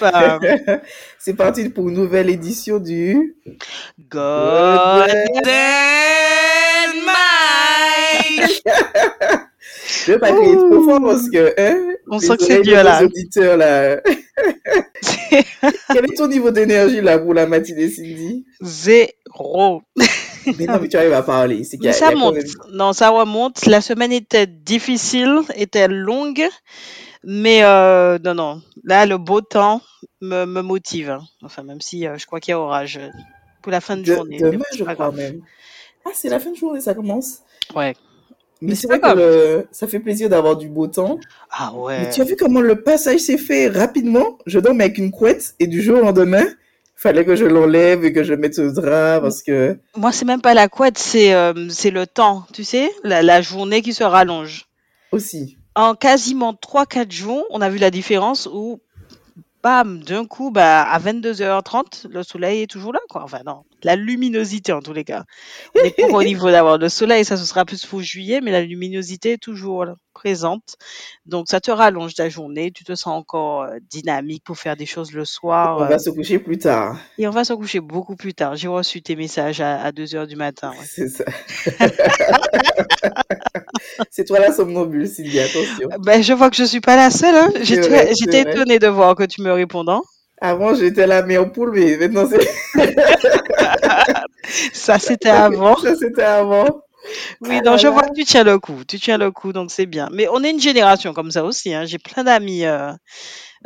C'est parti pour une nouvelle édition du Golden Mike Je vais pas crier trop fort parce que hein, On sent que c'est là. nos auditeurs là. Quel est ton niveau d'énergie là pour la matinée Cindy? Zéro. Mais non mais tu arrives à parler. C'est Mais ça monte. même- Non, ça remonte. La semaine était difficile, était longue, mais euh, non, non. Là, le beau temps me, me motive. hein. Enfin, même si euh, je crois qu'il y a orage euh, pour la fin de De- journée. mais demain je crois grave. même. Ah c'est la fin de journée ça commence. Ouais. Mais Mais c'est vrai que le- ça fait plaisir d'avoir du beau temps. Ah Mais ouais. tu as vu comment le passage s'est fait rapidement? Je dormais avec une couette et du jour au lendemain, fallait que je l'enlève et que je mette ce drap parce que Moi, c'est même pas la couette, c'est euh, c'est le temps, tu sais, la, la journée qui se rallonge. aussi. En quasiment 3-4 jours, on a vu la différence où, bam, d'un coup, bah, à 22h30, le soleil est toujours là, quoi. Enfin, non, la luminosité en tous les cas. Au niveau d'avoir le soleil, ça ce sera plus pour juillet, mais la luminosité est toujours là, présente. Donc, ça te rallonge ta journée, tu te sens encore euh, dynamique pour faire des choses le soir. On euh, va se coucher plus tard. et on va se coucher beaucoup plus tard. J'ai reçu tes messages à, à 2h du matin. ouais. C'est ça. c'est toi la somnambule, Sylvie, attention. Ben, je vois que je suis pas la seule. hein. J'étais étonnée de voir que tu me répondant. Avant, j'étais la meilleure poule, mais maintenant, c'est Ça, c'était avant. ça, c'était avant. Oui, Ah donc là je vois que tu tiens le coup. Tu tiens le coup, donc c'est bien. Mais on est une génération comme ça aussi. hein. J'ai plein d'amis euh,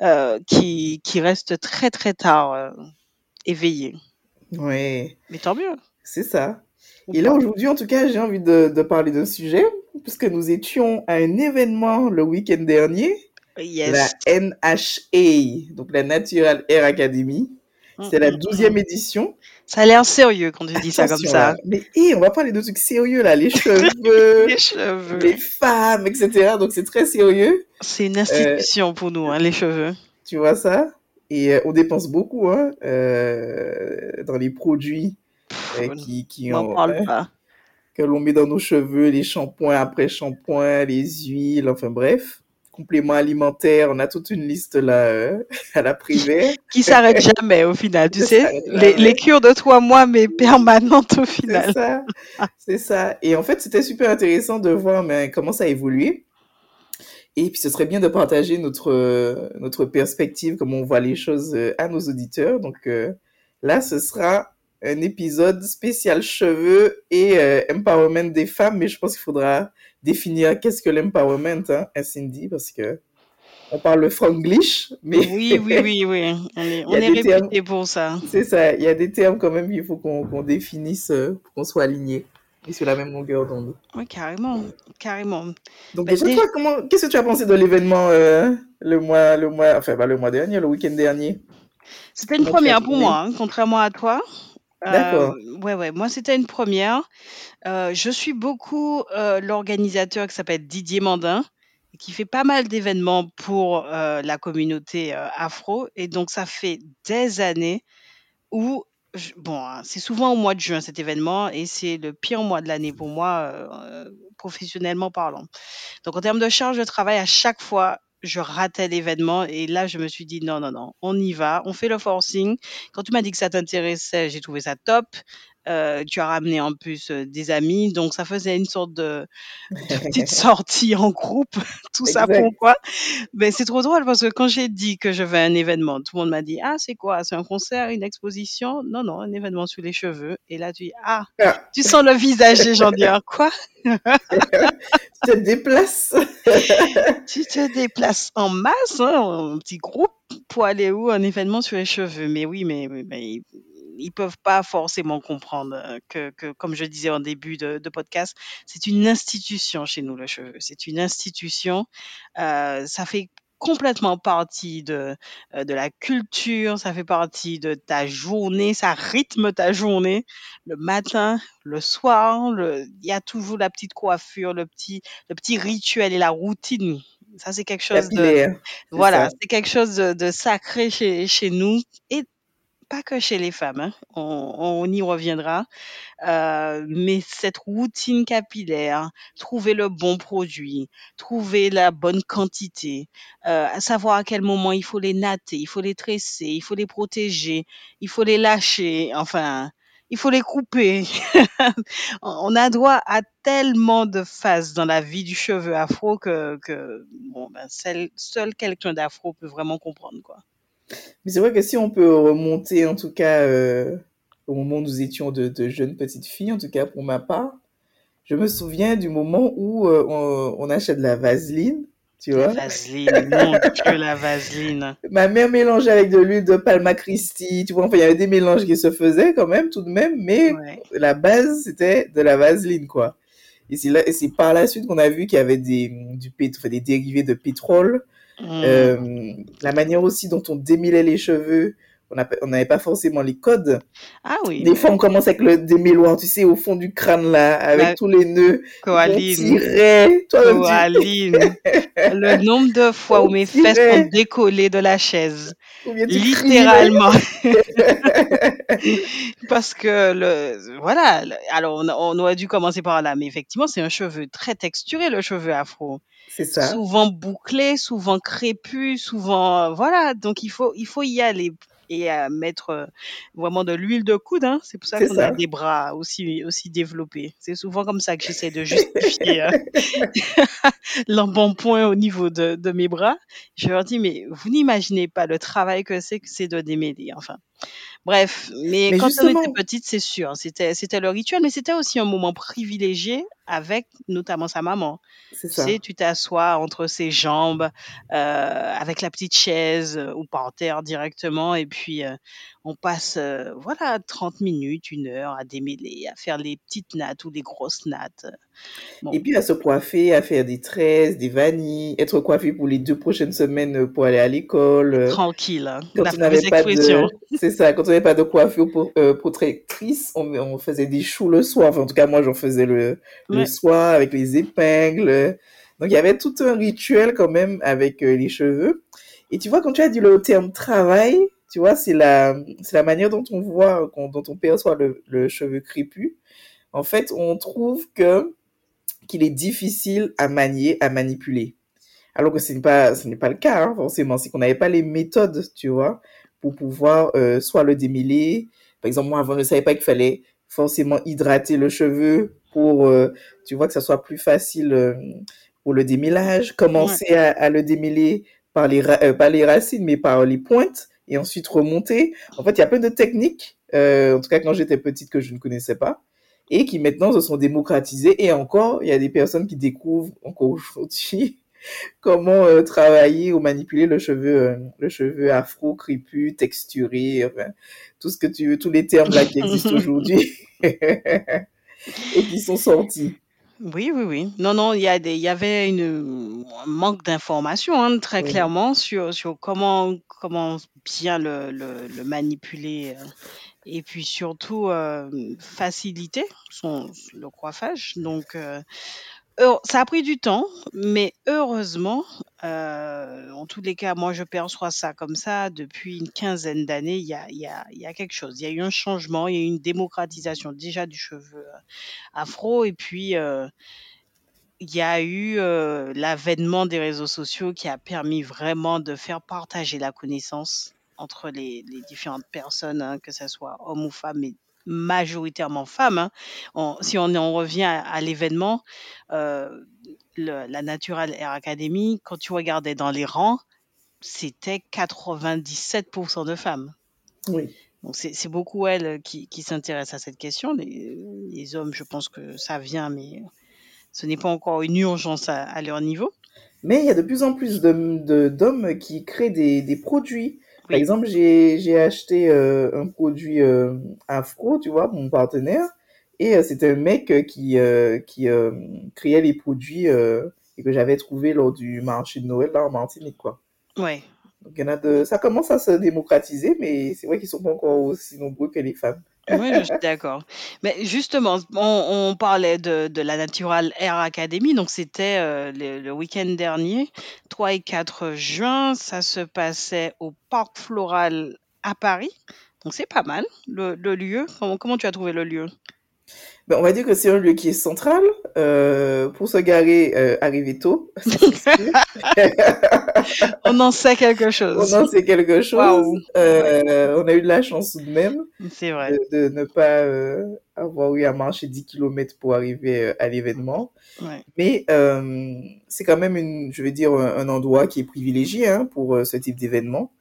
euh, qui, qui restent très, très tard euh, éveillés. Ouais, Mais tant mieux. c'est ça. ou Et là, pas. aujourd'hui, en tout cas, j'ai envie de, de parler d'un sujet, puisque nous étions à un événement le week-end dernier, Yes. la NHA, donc la Natural Hair Academy. C'est la Mm, mm, 12e édition. Ça a l'air sérieux quand tu dis ça comme ça. là. Mais hé, on va parler de trucs sérieux là, les cheveux, Les cheveux. les femmes, etc. Donc c'est très sérieux. C'est une institution pour nous, hein, les cheveux. Tu vois ça? Et euh, on dépense beaucoup hein, euh, dans les produits euh, Pff, qui, ont, parle pas. que l'on met dans nos cheveux, les shampoings après shampoing, les huiles, enfin bref. Compléments alimentaires, on a toute une liste là euh, à la privée. Qui s'arrête jamais au final, tu Ça sais. Les, les cures de trois mois, mais permanentes au final. ça, c'est ça. Et en fait, c'était super intéressant de voir mais, comment ça a évolué. Et puis, ce serait bien de partager notre, euh, notre perspective, comment on voit les choses euh, à nos auditeurs. Donc euh, là, ce sera un épisode spécial cheveux et euh, empowerment des femmes, mais je pense qu'il faudra définir qu'est-ce que l'empowerment, hein, hein, Cindy, parce que on parle le franglish, mais Oui, oui, oui, oui. On est, on est termes. réputé pour ça. c'est ça, il y a des termes quand même qu'il faut qu'on qu'on définisse euh, pour qu'on soit aligné et sur la même longueur d'onde. Oui, carrément, carrément. Donc Bah, déjà, comment, qu'est-ce que tu as pensé de l'événement euh, le mois, le mois, enfin pas le mois dernier, le week-end dernier? C'était une première pour moi, hein, contrairement à toi. Euh, D'accord. ouais, ouais, moi c'était une première. Euh, je suis beaucoup euh, l'organisateur qui s'appelle Didier Mandin, qui fait pas mal d'événements pour euh, la communauté afro. Et donc ça fait des années où, bon, hein, c'est souvent au mois de juin cet événement, et c'est le pire mois de l'année pour moi, professionnellement parlant. Donc en termes de charge de travail, à chaque fois, je ratais l'événement et là, je me suis dit non, non, non, on y va, on fait le forcing. Quand tu m'as dit que ça t'intéressait, j'ai trouvé ça top. Euh, tu as ramené en plus euh, des amis, donc ça faisait une sorte de, de petite sortie en groupe, tout ça Exact. pourquoi Mais c'est trop drôle parce que quand j'ai dit que je vais à un événement, tout le monde m'a dit ah c'est quoi? C'est un concert, une exposition? Non non, un événement sur les cheveux. Et là tu dis ah, Ah, tu sens le visage. Des gens dire quoi? Tu te déplaces. Tu te déplaces en masse, hein, en petit groupe, pour aller où? Un événement sur les cheveux. Mais oui, mais, mais- mais ils, ils peuvent pas forcément comprendre euh, que, que, comme je disais en début de, de podcast, c'est une institution chez nous, le cheveu. C'est une institution. Euh, ça fait complètement partie de, euh, de la culture, ça fait partie de ta journée, ça rythme ta journée. Le matin, le soir, le... il y a toujours la petite coiffure, le petit, le petit rituel et la routine. Ça, c'est quelque chose de, Capillaire, voilà, c'est quelque chose de, de sacré chez, chez nous et pas que chez les femmes, hein. On, on y reviendra. Euh, mais cette routine capillaire, trouver le bon produit, trouver la bonne quantité, euh, savoir à quel moment il faut les natter, il faut les tresser, il faut les protéger, il faut les lâcher, enfin, il faut les couper. On a droit à tellement de phases dans la vie du cheveu afro que, que bon, ben, seul, seul quelqu'un d'afro peut vraiment comprendre, quoi. Mais c'est vrai que si on peut remonter, en tout cas, euh, au moment où nous étions de, de jeunes petites filles, en tout cas pour ma part, je me souviens du moment où euh, on, on achète de la vaseline, tu La vois. vaseline, mon Dieu, la vaseline. Ma mère mélangeait avec de l'huile de Palma Christi, tu vois. Enfin, il y avait des mélanges qui se faisaient quand même, tout de même, mais Ouais. la base, c'était de la vaseline, quoi. Et c'est par la suite qu'on a vu qu'il y avait des, du enfin, des dérivés de pétrole, Mm. euh, la manière aussi dont on démêlait les cheveux. On n'avait pas forcément les codes. Ah oui, Des fois, on commence avec le démêloir, tu sais, au fond du crâne, là, avec la tous les nœuds. On Coaline, tu, Coaline. Le nombre de fois où on mes fesses ont décollé de la chaise, littéralement, parce que le, voilà. Alors on, on aurait dû commencer par là, mais effectivement c'est un cheveu très texturé, le cheveu afro, C'est ça. souvent bouclé, souvent crépus, souvent, euh, voilà. Donc il faut, il faut y aller et euh, mettre euh, vraiment de l'huile de coude. Hein. C'est pour ça qu'on a des bras aussi, aussi développés. C'est souvent comme ça que j'essaie de justifier. euh, l'embonpoint au niveau de, de mes bras. Je leur dis, mais vous n'imaginez pas le travail que c'est que c'est de démêler. Enfin, bref. Mais Mais quand on était justement, petite, c'est sûr, c'était, c'était le rituel, mais c'était aussi un moment privilégié avec notamment sa maman. c'est Tu sais, tu t'assois entre ses jambes, euh, avec la petite chaise euh, ou par terre directement, et puis euh, on passe, voilà, 30 minutes, une heure à démêler, à faire les petites nattes ou les grosses nattes. Et puis à se coiffer, à faire des tresses, des vanilles, être coiffé pour les deux prochaines semaines pour aller à l'école. tranquille, hein, Quand on n'avait pas de, c'est ça, quand on n'avait pas de coiffure pour, euh, protectrice, on, on faisait des choux le soir. Enfin, en tout cas, moi, j'en faisais le, soir avec les épingles. Donc, il y avait tout un rituel quand même avec euh, les cheveux. Et tu vois, quand tu as dit le terme travail, tu vois, c'est la, c'est la manière dont on voit, qu'on- dont on perçoit le, le cheveu crépus. En fait, on trouve que, qu'il est difficile à manier, à manipuler. Alors que ce n'est pas, ce n'est pas le cas, hein, forcément. C'est qu'on n'avait pas les méthodes, tu vois, pour pouvoir euh, soit le démêler. Par exemple, moi, avant, je ne savais pas qu'il fallait forcément hydrater le cheveu pour, euh, tu vois, que ça soit plus facile euh, pour le démêlage. Ouais. Commencer à, à le démêler par les, pas les racines, mais par les pointes, et ensuite remonter. En fait, il y a plein de techniques, en tout cas quand j'étais petite, que je ne connaissais pas, et qui maintenant se sont démocratisées. Et encore, il y a des personnes qui découvrent encore aujourd'hui comment euh, travailler ou manipuler le cheveu, euh, le cheveu afro, crépus, texturé, enfin, tout ce que tu veux, tous les termes là qui existent aujourd'hui et qui sont sortis. Oui, oui, oui. Non, non, il y a des, il y avait une, un manque d'informations, hein, très Oui, clairement, sur, sur comment, comment bien le, le, le manipuler euh, et puis surtout euh, faciliter son, le coiffage. Donc, euh, Ça a pris du temps, mais heureusement, heu, en tous les cas, moi, je perçois ça comme ça depuis une quinzaine d'années. Il y a quelque chose. Il y a eu un changement, il y a eu une démocratisation déjà du cheveu, heu, afro et puis, heu, il y a eu, l'avènement des réseaux sociaux qui a permis vraiment de faire partager la connaissance entre les différentes personnes, hein, que ça soit hommes ou femmes, mais majoritairement femmes, hein. On si on en revient à à l'événement, le la Natural Hair Academy, quand tu regardais dans les rangs, c'était 97% de femmes. oui. Donc c'est c'est beaucoup elles, qui qui s'intéressent à cette question. Les les hommes, je pense que ça vient, mais ce n'est pas encore une urgence à à leur niveau. Mais il y a de plus en plus de, de- d'hommes qui créent des, des produits. Par exemple, j'ai, j'ai acheté euh, un produit euh, afro, tu vois, pour mon partenaire. Et euh, c'était un mec qui, qui créait les produits et que j'avais trouvé lors du marché de Noël là en Martinique, quoi. Ouais. Donc, il y en a de... Ça commence à se démocratiser, mais c'est vrai qu'ils sont pas encore aussi nombreux que les femmes. Oui, je suis d'accord. Mais justement, on, parlait de, la Natural Air Academy, donc c'était euh, le, le week-end dernier, 3 et 4 juin, ça se passait au Parc Floral à Paris. Donc c'est pas mal, le, le lieu. Comment, comment tu as trouvé le lieu? Ben, on va dire que c'est un lieu qui est central euh, pour se garer, euh, arriver tôt. On en sait quelque On chose. en sait quelque chose. Euh, on a eu de la chance tout de même c'est vrai. de, de ne pas avoir eu à marcher 10 kilomètres pour arriver à l'événement. Ouais, Mais c'est quand même une, je veux dire, un, un endroit qui est privilégié hein, pour ce type d'événement.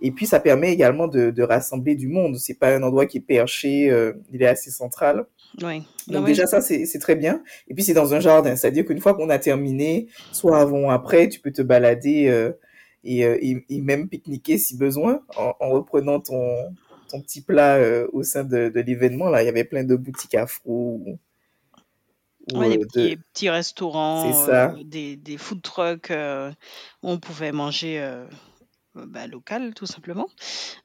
Et puis ça permet également de, de rassembler du monde. C'est pas un endroit qui est perché, il est assez central. Non, Donc déjà ça c'est très bien. Et puis c'est dans un jardin, c'est-à-dire qu'une fois qu'on a terminé, soit avant ou après, tu peux te balader euh, et, euh, et, et même pique-niquer si besoin en, en reprenant ton ton petit plat euh, au sein de, de l'événement. Là, il y avait plein de boutiques afro ou, ou, ouais, des petits, restaurants, euh, des, des food trucks où on pouvait manger bah, local, tout simplement.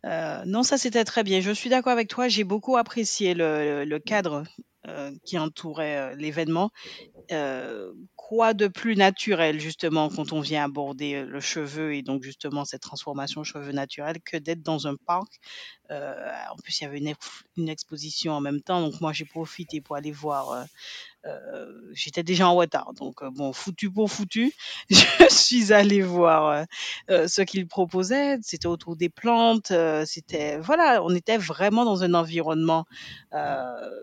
Euh, non, ça c'était très bien. Je suis d'accord avec toi. J'ai beaucoup apprécié le, cadre euh, qui entourait euh, l'événement. Euh, quoi de plus naturel, justement, quand on vient aborder euh, le cheveu et donc justement cette transformation cheveux naturel que d'être dans un parc? Euh, en plus, il y avait une, une exposition en même temps, donc moi j'ai profité pour aller voir. Euh, j'étais déjà en retard, donc euh, bon, foutu pour foutu, je suis allée voir euh, ce qu'ils proposaient. C'était autour des plantes, c'était voilà, on était vraiment dans un environnement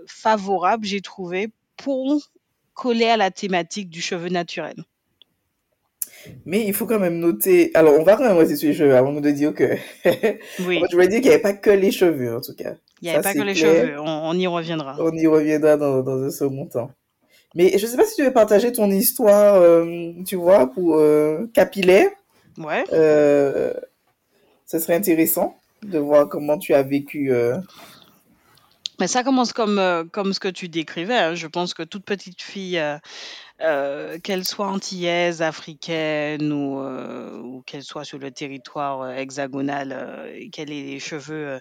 favorable, j'ai trouvé, pour coller à la thématique du cheveu naturel. Mais il faut quand même noter. Alors on va quand même rester sur les cheveux avant de dire que. Oui, je voulais dire qu'il n'y avait pas que les cheveux en tout cas. il n'y avait Ça pas que les clair. cheveux, on, on y reviendra. On y reviendra dans, dans un second temps. Mais je sais pas si tu veux partager ton histoire, euh, tu vois, pour euh, capillaire. Ouais. Euh, ce serait intéressant de voir comment tu as vécu. euh, Mais ça commence comme, comme ce que tu décrivais. hein. Je pense que toute petite fille qu'elle soit antillaise, africaine ou, ou qu'elle soit sur le territoire hexagonal, qu'elle ait les cheveux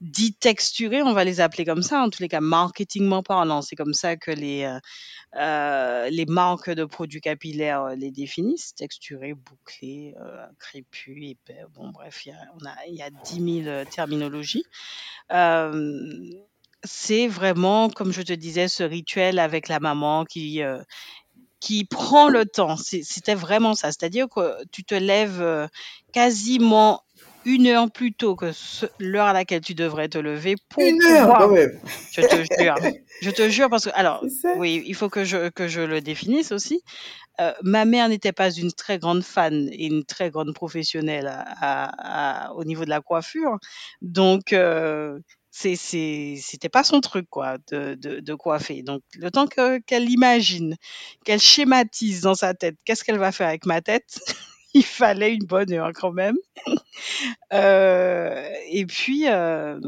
dits texturés, on va les appeler comme ça, en tous les cas marketingment parlant. C'est comme ça que les, les marques de produits capillaires euh, les définissent, texturés, bouclés, euh, crépus, épais. Bon, bref, il y y a 10 000 euh, terminologies. Euh, c'est vraiment, comme je te disais, ce rituel avec la maman qui, euh, qui prend le temps. C'était vraiment ça. C'est-à-dire que tu te lèves euh, quasiment une heure plus tôt que l'heure à laquelle tu devrais te lever pour Une heure quand pouvoir, même. je te jure, je te jure parce que, alors, oui, il faut que je, que je le définisse aussi. Euh, ma mère n'était pas une très grande fan et une très grande professionnelle à, à- à- au niveau de la coiffure. Donc, euh, c'était pas son truc, quoi, de, de, de coiffer. Donc, le temps que, qu'elle imagine, qu'elle schématise dans sa tête, qu'est-ce qu'elle va faire avec ma tête, il fallait une bonne heure quand même. Euh, et puis, euh,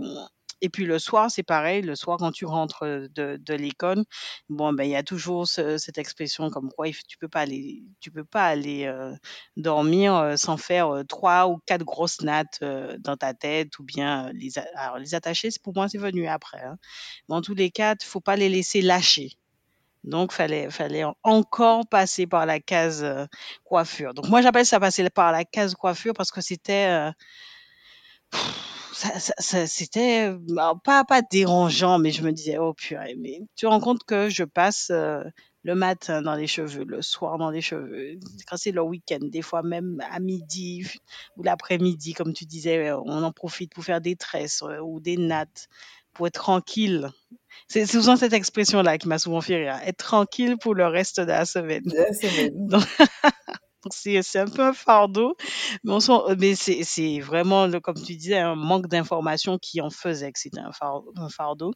et puis le soir, c'est pareil. Le soir, quand tu rentres de, de l'école, bon, ben, il y a toujours ce- cette expression comme quoi tu peux pas aller, tu peux pas aller euh, dormir sans faire trois ou quatre grosses nattes dans ta tête ou bien les, alors, les attacher. Pour moi, c'est venu après. hein. En tous les cas, faut pas les laisser lâcher. Donc, fallait, fallait en- encore passer par la case euh, coiffure. Donc, moi, j'appelle ça passer par la case coiffure parce que c'était euh, ça, ça- ça- c'était alors, pas, pas dérangeant, mais je me disais, oh purée, mais tu te rends compte que je passe euh, le matin dans les cheveux, le soir dans les cheveux, quand c'est le week-end, des fois même à midi ou l'après-midi, comme tu disais, on en profite pour faire des tresses ou des nattes, pour être tranquille. C'est souvent cette expression-là qui m'a souvent fait rire, être tranquille pour le reste de la semaine. De la semaine. Donc, c'est un peu un fardeau, mais, c'est vraiment, comme tu disais, un manque d'information qui en faisait que c'était un, far- un fardeau.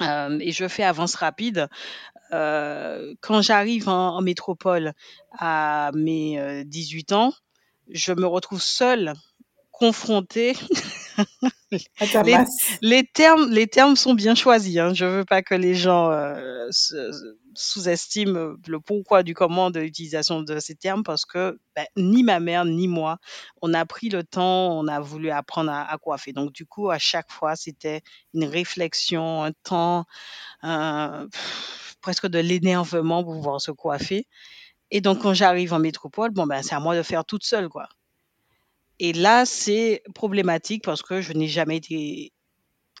Euh, et je fais avance rapide. Euh, quand j'arrive en, en métropole à mes euh, 18 ans, je me retrouve seule, confrontée. Les, termes, les termes sont bien choisis. Hein. Je veux pas que les gens euh, se, sous-estiment le pourquoi du comment de l'utilisation de ces termes parce que ben, ni ma mère ni moi, on a pris le temps, on a voulu apprendre à, à coiffer. Donc du coup, à chaque fois, c'était une réflexion, un temps, pff, presque de l'énervement pour pouvoir se coiffer. Et donc quand j'arrive en métropole, bon ben c'est à moi de faire toute seule quoi. Et là, c'est problématique parce que je n'ai jamais été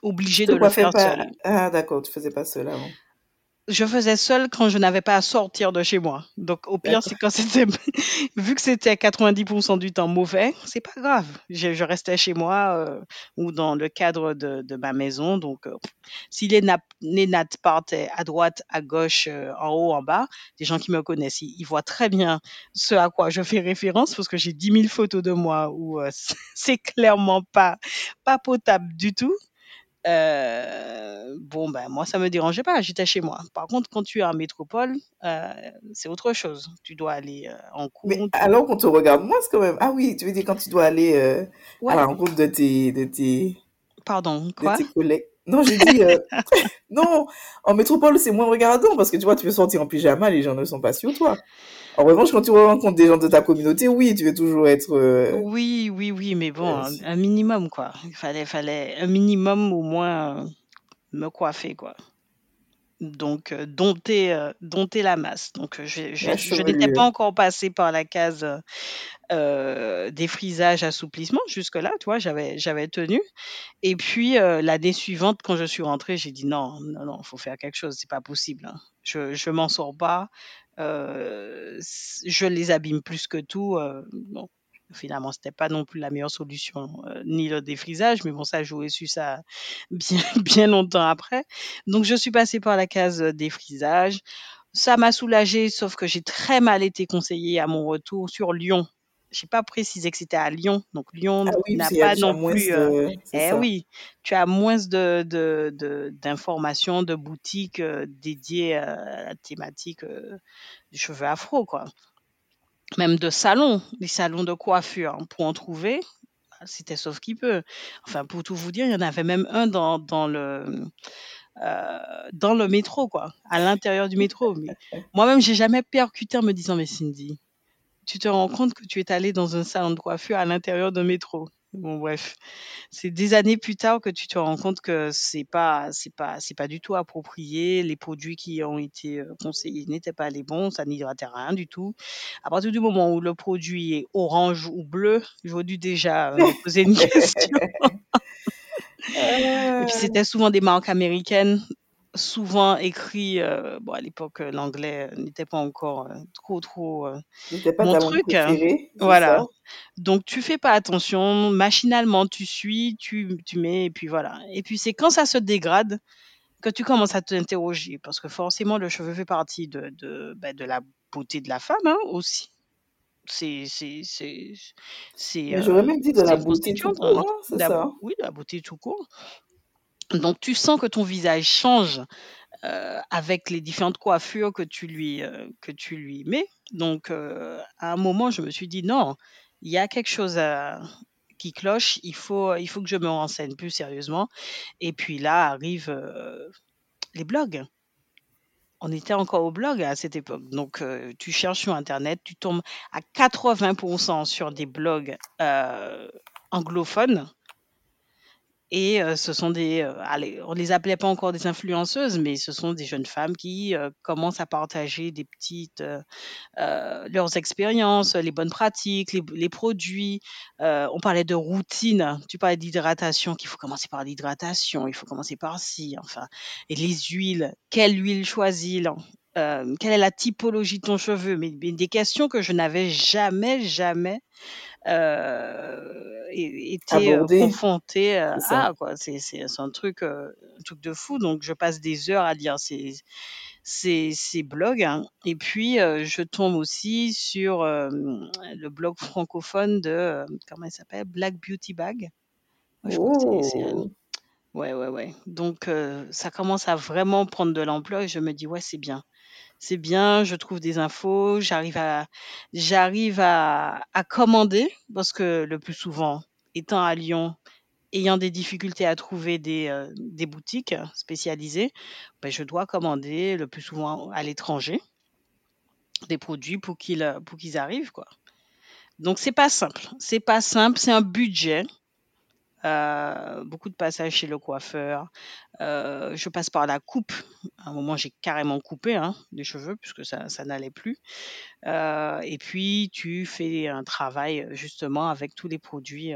obligée de le faire pas. seule. Ah, d'accord, tu faisais pas cela avant. Je faisais seule quand je n'avais pas à sortir de chez moi. Donc, au pire, c'est quand c'était, vu que c'était 90% du temps mauvais, c'est pas grave. Je, je restais chez moi euh, ou dans le cadre de, de ma maison. Donc, euh, si les, nap- les nattes partaient à droite, à gauche, euh, en haut, en bas, des gens qui me connaissent, ils, ils voient très bien ce à quoi je fais référence parce que j'ai 10 000 photos de moi où euh, c'est clairement pas, pas potable du tout. Euh, bon, ben, moi, ça me dérangeait pas, j'étais chez moi. Par contre, quand tu es en métropole, euh, c'est autre chose. Tu dois aller euh, en Mais cours. tu- alors qu'on te regarde moins, c'est quand même. Ah oui, tu veux dire quand tu dois aller euh, à Ouais, la rencontre de tes, de tes, pardon, de tes collègues. Non, j'ai dit, euh, non, en métropole, c'est moins regardant parce que tu vois, tu peux sortir en pyjama, les gens ne sont pas sur toi. En revanche, quand tu rencontres des gens de ta communauté, oui, tu veux toujours être. euh, Oui, oui, oui, mais bon, euh, un, un minimum, quoi. Il fallait, fallait un minimum au moins euh, me coiffer, quoi. Donc, euh, dompter, euh, dompter la masse. Donc, euh, je, je, la je n'étais pas encore passée par la case euh, défrisage, assouplissement. Jusque-là, tu vois, j'avais, j'avais tenu. Et puis, l'année suivante, quand je suis rentrée, j'ai dit non, non, non, faut faire quelque chose, c'est pas possible. hein. Je, m'en sors pas. Je les abîme plus que tout. bon, finalement, c'était pas non plus la meilleure solution, euh, ni le défrisage, mais bon, ça, j'aurais su ça bien, bien longtemps après. Donc, je suis passée par la case euh, défrisage. Ça m'a soulagée, sauf que j'ai très mal été conseillée à mon retour sur Lyon. J'ai pas précisé que c'était à Lyon. Donc Lyon Ah oui, n'a pas non plus. euh, de. Eh ça. oui, tu as moins de, de, de- d'informations, de, boutiques euh, dédiées à la thématique euh, du cheveu afro, quoi. Même de salons, des salons de coiffure, hein, pour en trouver, c'était sauf qui peut. Enfin, pour tout vous dire, il y en avait même un dans, le, euh, dans le métro, quoi, à l'intérieur du métro. Moi-même, j'ai jamais percuté en me disant, mais Cindy, tu te rends compte que tu es allé dans un salon de coiffure à l'intérieur d'un métro? Bon, bref, c'est des années plus tard que tu te rends compte que c'est pas, c'est pas, c'est pas du tout approprié. Les produits qui ont été euh, conseillés n'étaient pas les bons, ça n'hydratait rien du tout. À partir du moment où le produit est orange ou bleu, j'aurais dû déjà euh, me poser une question. Et puis c'était souvent des marques américaines, souvent écrit, euh, bon à l'époque euh, l'anglais euh, n'était pas encore euh, trop trop euh, pas mon ta langue truc. hein. préférée, c'est ça? Voilà. Donc tu fais pas attention, machinalement tu suis, tu, tu mets et puis voilà. Et puis c'est quand ça se dégrade que tu commences à t'interroger parce que forcément le cheveu fait partie de de, ben, de la beauté de la femme hein, aussi. C'est c'est c'est c'est Mais j'aurais même dit de c'est la une beauté tout constituante. court, hein. c'est De la- ça? oui, de la beauté tout court. Donc tu sens que ton visage change euh, avec les différentes coiffures que tu lui, euh, mets. Donc, euh, à un moment, je me suis dit, non, il y a quelque chose qui cloche, il faut, que je me renseigne plus sérieusement. Et puis là arrivent les blogs. On était encore au blog à cette époque. Donc, tu cherches sur Internet, tu tombes à 80% sur des blogs anglophones. Et ce sont des, euh, allez, on les appelait pas encore des influenceuses, mais ce sont des jeunes femmes qui commencent à partager des petites, leurs expériences, les bonnes pratiques, les, produits. On parlait de routine, tu parlais d'hydratation, qu'il faut commencer par l'hydratation, il faut commencer par ci, enfin, et les huiles, quelle huile choisir, euh, quelle est la typologie de ton cheveu, mais des questions que je n'avais jamais, jamais euh, é- été euh, euh, c'est ça. à quoi. C'est un truc euh, un truc de fou. Donc je passe des heures à lire ces ces, ces blogs hein. et puis euh, je tombe aussi sur euh, le blog francophone de euh, comment il s'appelle? Black Beauty Bag. Je c'est Oh, ouais ouais ouais. Donc euh, ça commence à vraiment prendre de l'ampleur et je me dis ouais c'est bien. C'est bien, je trouve des infos, j'arrive à commander parce que le plus souvent, étant à Lyon ayant des difficultés à trouver des, euh, boutiques spécialisées, ben, je dois commander le plus souvent à l'étranger des produits pour qu'ils euh, pour qu'ils arrivent quoi. Donc c'est pas simple, c'est pas simple, c'est un budget. Euh, beaucoup de passages chez le coiffeur. Euh, je passe par la coupe. À un moment, j'ai carrément coupé hein, des cheveux puisque ça, ça n'allait plus. Euh, et puis, tu fais un travail justement avec tous les produits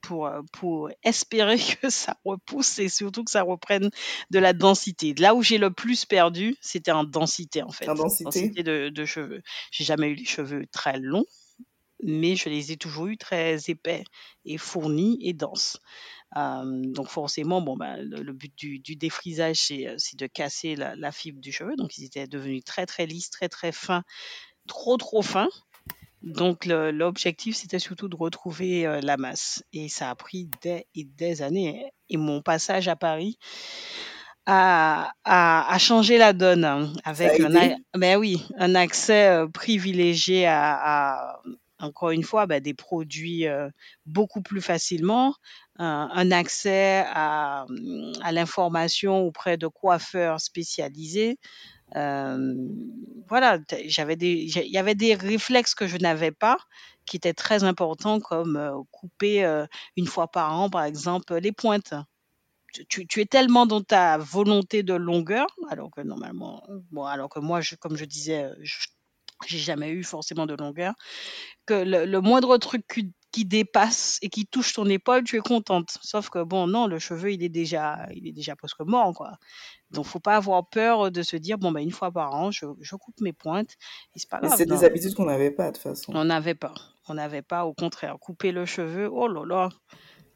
pour, pour espérer que ça repousse et surtout que ça reprenne de la densité. Là où j'ai le plus perdu, c'était en densité en fait. En densité. Densité de, de cheveux. J'ai jamais eu les cheveux très longs mais je les ai toujours eus très épais et fournis et denses. Euh, donc forcément, bon, ben, le, le but du, du défrisage, c'est euh, de casser la, la fibre du cheveu. Donc ils étaient devenus très très lisses, très très fins, trop trop fins. Donc l'objectif, c'était surtout de retrouver euh, la masse. Et ça a pris des et des années. Et mon passage à Paris a, a, a changé la donne hein, avec un, ben oui, un accès euh, privilégié à, à, encore une fois, ben, des produits euh, beaucoup plus facilement, un, un accès à, à l'information auprès de coiffeurs spécialisés. Euh, voilà, j'avais des, il y avait des réflexes que je n'avais pas qui étaient très importants, comme euh, couper euh, une fois par an, par exemple, les pointes tu, es tellement dans ta volonté de longueur, alors que normalement, bon, alors que moi, comme je disais, euh, je- j'ai jamais eu forcément de longueur, que le, le moindre truc qui, qui dépasse et qui touche ton épaule, tu es contente. Sauf que bon, non, le cheveu, il est déjà, il est déjà presque mort, quoi. Donc, faut pas avoir peur de se dire, bon, ben, une fois par an, je, je coupe mes pointes, et c'est pas Mais grave. c'est des habitudes qu'on n'avait pas de toute façon. on n'avait pas. On n'avait pas, au contraire, couper le cheveu, oh là là,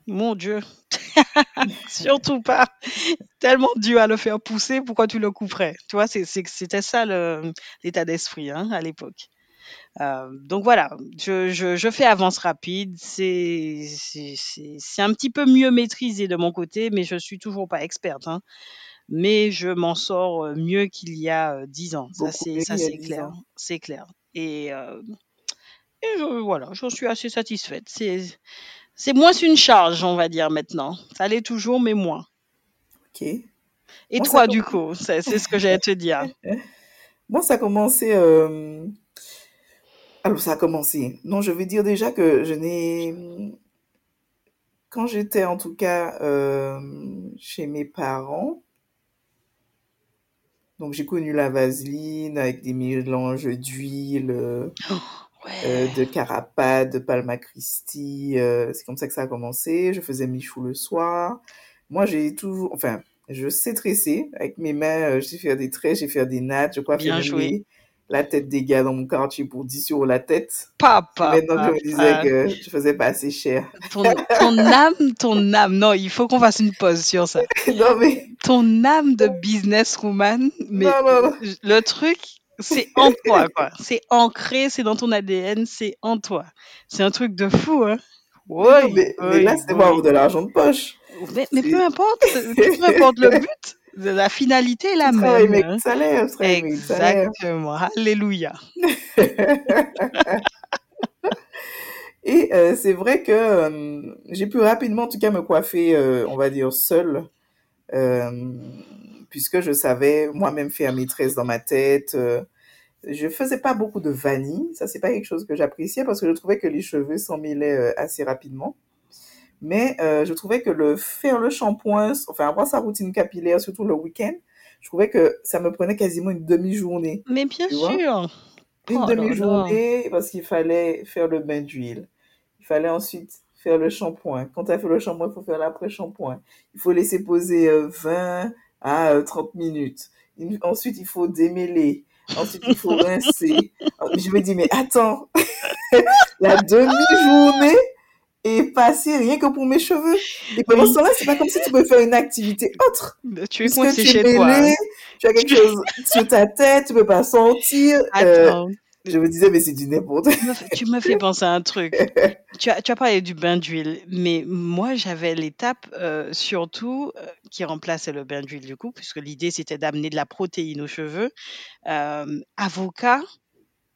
mon Dieu, surtout pas. tellement dur à le faire pousser, pourquoi tu le couperais? Tu vois, c'était ça l'état d'esprit hein, à l'époque. Euh, donc voilà, je, je, je fais avance rapide. C'est, un petit peu mieux maîtrisé de mon côté, mais je suis toujours pas experte. Hein. Mais je m'en sors euh, mieux qu'il y a euh, dix ans. Ça, Beaucoup c'est, mieux ça, il y a c'est 10 clair. ans. C'est clair. Et, euh, et je, voilà, j'en suis assez satisfaite. C'est, c'est moins une charge, on va dire maintenant. Ça l'est toujours, mais moins. Ok. Et toi, du coup, c'est, ce que j'allais te dire. Moi, ça a commencé. euh, Alors, ça a commencé. Non, je vais dire déjà que je n'ai. Quand j'étais en tout cas euh, chez mes parents, donc j'ai connu la vaseline avec des mélanges d'huile, euh, euh, Ouais. de Carapate, de Palma Christi. euh, c'est comme ça que ça a commencé. Je faisais mes choux le soir. Moi, j'ai toujours. Enfin, je sais tresser. Avec mes mains, euh, je sais faire des traits, je sais faire des nattes. Je Bien même joué. la tête des gars dans mon quartier pour 10 euros la tête. Papa, Maintenant que je me disais papa. que je faisais pas assez cher. Ton, ton âme, ton âme. Non, il faut qu'on fasse une pause sur ça. non, mais. Ton âme de businesswoman, mais Non, non, non. le truc, c'est en toi, quoi. C'est ancré, c'est dans ton ADN, c'est en toi. C'est un truc de fou, hein. Mais Oui, mais, là, c'était pas oui. de l'argent de poche. Mais, mais peu C'est. importe, peu importe le but, la finalité est la même. avec hein. salaire. Exactement. Alléluia. Et euh, c'est vrai que euh, j'ai pu rapidement, en tout cas, me coiffer, euh, on va dire, seule, euh, puisque je savais moi-même faire mes tresses dans ma tête. euh, je faisais pas beaucoup de vanille, ça c'est pas quelque chose que j'appréciais parce que je trouvais que les cheveux s'en mêlaient euh, assez rapidement. Mais euh, je trouvais que le faire le shampoing, enfin avoir sa routine capillaire, surtout le week-end, je trouvais que ça me prenait quasiment une demi-journée, Mais bien sûr. Une Oh demi-journée parce qu'il fallait faire le bain d'huile. Il fallait ensuite faire le shampoing. Quand tu as fait le shampoing, il faut faire l'après-shampoing. Il faut laisser poser euh, 20 à euh, 30 minutes. Il- Ensuite, il faut démêler. Ensuite, il faut rincer. Je me dis, mais attends, la demi-journée est passée rien que pour mes cheveux. Et pendant ce temps-là, c'est pas comme si tu pouvais faire une activité autre. Tu es coincé chez toi. tu as quelque chose sur ta tête, tu peux pas sortir. Euh, Attends, je me disais, mais c'est du n'importe. tu me, fais- penser à un truc. Tu as, tu as parlé du bain d'huile, mais moi j'avais l'étape euh, surtout euh, qui remplaçait le bain d'huile du coup, puisque l'idée c'était d'amener de la protéine aux cheveux. Euh, avocat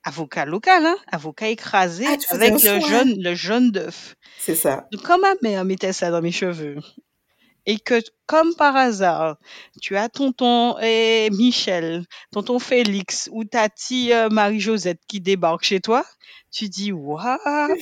avocat local, hein, avocat écrasé Ah, avec le jaune, le jaune d'œuf. C'est ça. Donc, quand ma mère mettait ça dans mes cheveux, et que, comme par hasard, tu as tonton eh, Michel, tonton Félix ou tati euh, Marie-Josette qui débarque chez toi, tu dis Waouh,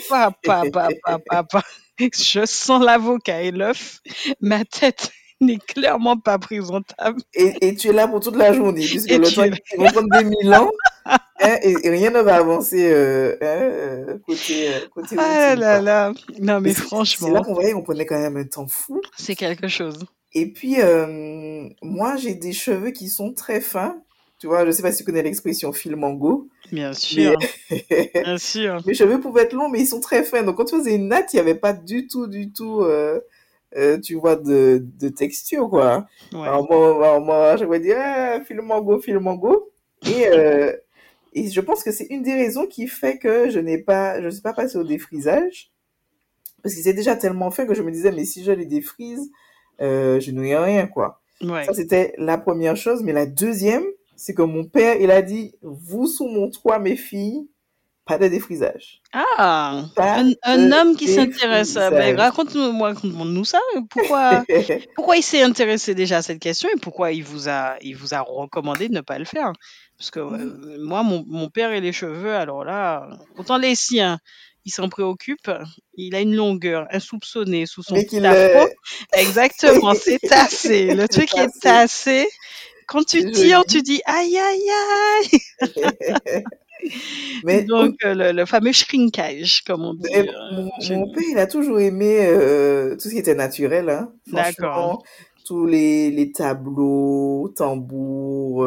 papa, papa, papa, je sens l'avocat et l'œuf, ma tête n'est clairement pas présentable. Et, et tu es là pour toute la journée, puisque Et le temps es ils vont prendre des mille ans, hein, et, et rien ne va avancer euh, hein, euh, côté, euh, côté Ah routine, là quoi. là, non Mais mais c'est c'est là franchement, qu'on voyait qu'on prenait quand même un temps fou. c'est quelque chose. Et puis, euh, moi, j'ai des cheveux qui sont très fins. Tu vois, je sais pas si tu connais l'expression fil mango, Bien mais sûr, bien sûr. mes cheveux pouvaient être longs, mais ils sont très fins. Donc, quand tu faisais une natte, il n'y avait pas du tout, du tout, euh, euh, tu vois, de, de texture, quoi. Ouais. Alors, moi, moi je vais dire, ah, fil mango, fil mango. Et, euh, et je pense que c'est une des raisons qui fait que je n'ai pas, je ne suis pas passée au défrisage. Parce que c'est déjà tellement fait que je me disais, mais si je les défrise, euh, je n'aurai rien, quoi. Ouais. Ça, c'était la première chose. Mais la deuxième, c'est que mon père, il a dit, vous sous mon toit, mes filles, pas de défrisage. Ah, un, homme qui s'intéresse. Ben, raconte-moi, raconte-nous ça. Pourquoi, pourquoi il s'est intéressé déjà à cette question et pourquoi il vous a, il vous a recommandé de ne pas le faire? Parce que euh, moi, mon, mon père et les cheveux, alors là, autant les siens, il s'en préoccupe. Il a une longueur insoupçonnée sous son petit afro. Exactement, c'est tassé. Le truc est tassé. Quand tu tires, tu dis aïe aïe aïe. Mais Donc euh, le, le fameux shrinkage, comme on dit. Euh, mon, père, il a toujours aimé euh, tout ce qui était naturel, hein. D'accord. Tous les, les tableaux, tambours,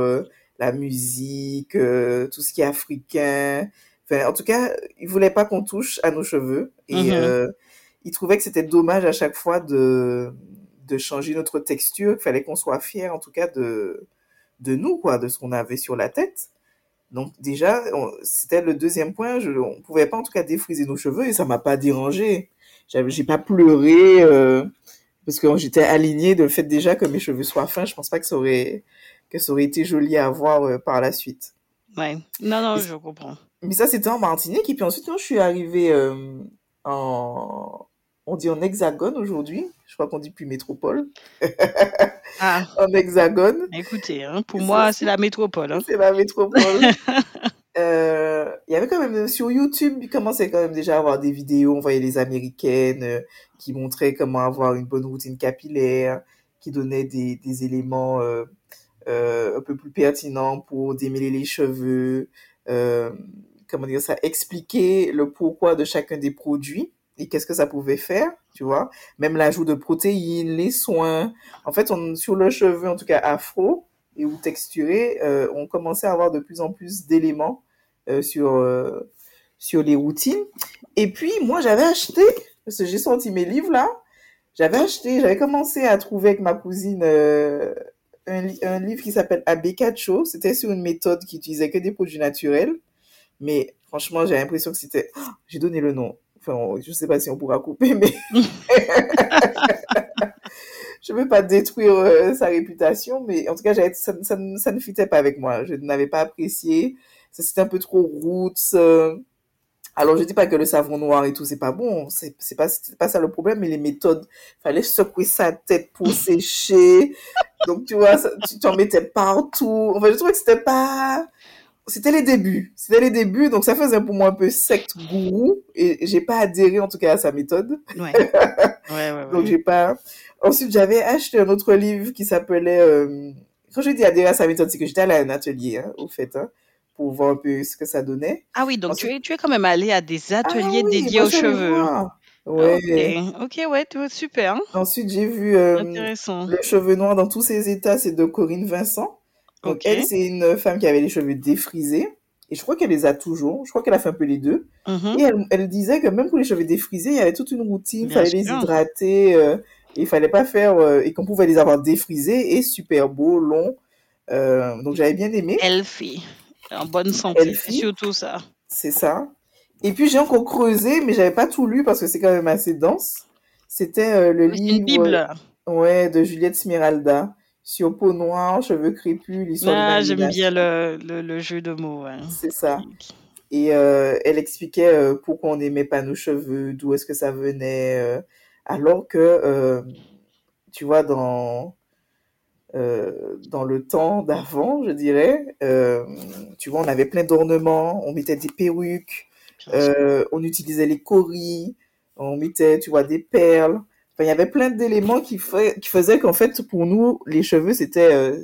la musique, tout ce qui est africain. Enfin, en tout cas, il voulait pas qu'on touche à nos cheveux. Et Mhm. euh, il trouvait que c'était dommage à chaque fois de, de changer notre texture, qu'il fallait qu'on soit fier, en tout cas, de, de nous, quoi, de ce qu'on avait sur la tête. Donc déjà, c'était le deuxième point. Je, on pouvait pas en tout cas défriser nos cheveux et ça m'a pas dérangé. J'ai pas pleuré euh, parce que j'étais alignée de le fait déjà que mes cheveux soient fins. Je pense pas que ça aurait que ça aurait été joli à voir euh, par la suite. Ouais. Non, non, je comprends. mais ça c'était en Martinique et puis ensuite quand je suis arrivée euh, en on dit en hexagone aujourd'hui. Je crois qu'on dit plus métropole. Ah, En hexagone. écoutez, hein, pour moi, c'est la métropole. Hein. c'est la métropole. Euh, il y avait quand même sur YouTube, il commençait quand même déjà à avoir des vidéos, on voyait les américaines euh, qui montraient comment avoir une bonne routine capillaire, qui donnaient des, des éléments euh, euh, un peu plus pertinents pour démêler les cheveux, euh, comment dire ça, expliquer le pourquoi de chacun des produits et qu'est-ce que ça pouvait faire, tu vois? Même l'ajout de protéines, les soins. En fait, sur le cheveu, en tout cas afro, et ou texturé, euh, on commençait à avoir de plus en plus d'éléments euh, sur, euh, sur les routines. Et puis, moi, j'avais acheté, parce que j'ai sorti mes livres là, j'avais acheté, j'avais commencé à trouver avec ma cousine un, un livre qui s'appelle Abecacho. C'était sur une méthode qui utilisait que des produits naturels. Mais franchement, j'ai l'impression que c'était... Oh, j'ai donné le nom. Enfin, je sais pas si on pourra couper, mais je veux pas détruire euh, sa réputation, mais en tout cas, ça, ça, ne- ça ne fitait pas avec moi. Je n'avais pas apprécié. Ça, c'était un peu trop roots. euh. Alors, je dis pas que le savon noir et tout, c'est pas bon. C'est c'est pas, c'est pas ça le problème, mais les méthodes. Fallait secouer sa tête pour sécher. Donc, tu vois, tu t'en mettais partout. Enfin, je trouvais que c'était pas, c'était les débuts. C'était les débuts, donc ça faisait pour moi un peu secte gourou. Et j'ai pas adhéré, en tout cas, à sa méthode. Ouais. Ouais, ouais, Donc ouais. j'ai pas. Ensuite, j'avais acheté un autre livre qui s'appelait. euh, Quand je dis adhérer à sa méthode, c'est que j'étais allée à un atelier, hein, au fait, hein, pour voir un peu ce que ça donnait. Ah oui, donc tu es, tu es quand même allé à des ah ateliers oui, dédiés aux allée cheveux. Ok, Ouais. ok, ouais, vois, super, hein. Ensuite, j'ai vu euh, Intéressant. Le cheveu noir dans tous ses états, c'est de Corinne Vincent. Donc elle, c'est une femme qui avait les cheveux défrisés. Et je crois qu'elle les a toujours. Je crois qu'elle a fait un peu les deux. Mhm. Et elle, elle disait que même pour les cheveux défrisés, il y avait toute une routine. Il fallait les hydrater. euh, et il fallait pas faire... euh, et qu'on pouvait les avoir défrisés et super beaux, longs. Euh, donc j'avais bien aimé. Healthy, en bonne santé, c'est Elfie, surtout ça. c'est ça. Et puis j'ai encore creusé, mais j'avais pas tout lu parce que c'est quand même assez dense. C'était euh, le C'est une livre bible. ouais, de Juliette Smiralda sur peau noire, cheveux crépus, l'histoire Ah, j'aime bien le, le, le jeu de mots. ouais. C'est ça. Et euh, elle expliquait euh, pourquoi on n'aimait pas nos cheveux, d'où est-ce que ça venait, euh, alors que, tu vois, dans, dans le temps d'avant, je dirais, tu vois, on avait plein d'ornements, on mettait des perruques, on utilisait les coris, on mettait, tu vois, des perles. Il y avait plein d'éléments qui, qui faisaient qu'en fait, pour nous, les cheveux, c'était euh,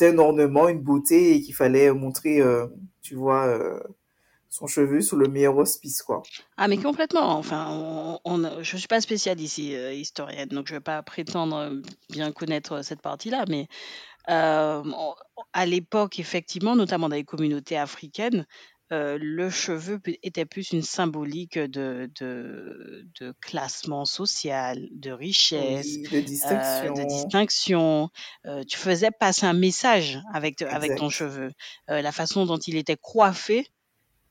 un ornement, une beauté, et qu'il fallait montrer, euh, tu vois, euh, son cheveu sous le meilleur auspice, quoi. Ah, mais complètement. Enfin, on, je suis pas spécialiste ici, historienne, donc je vais pas prétendre bien connaître cette partie-là, mais à l'époque, effectivement, notamment dans les communautés africaines, euh, le cheveu était plus une symbolique de, de, de classement social, de richesse, Oui, de euh, de distinction. Euh, tu faisais passer un message avec, avec ton cheveu. Euh, la façon dont il était coiffé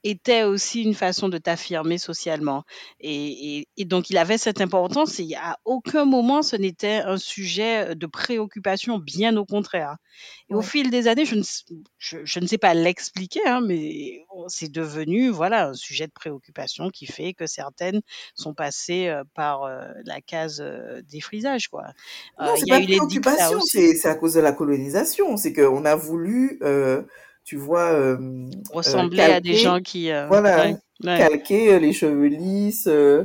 était aussi une façon de t'affirmer socialement. Et, et- et donc, il avait cette importance et à aucun moment ce n'était un sujet de préoccupation, bien au contraire. Et au fil des années, je ne, s- je, je ne sais pas l'expliquer, hein, mais c'est devenu voilà, un sujet de préoccupation qui fait que certaines sont passées euh, par euh, la case euh, des frisages. Quoi. Non, Euh, c'est pas dictats préoccupation, c'est à cause de la colonisation. C'est qu'on a voulu, euh, tu vois, euh, ressembler à des gens qui... euh, voilà, ouais, ouais, calquer euh, les cheveux lisses, euh,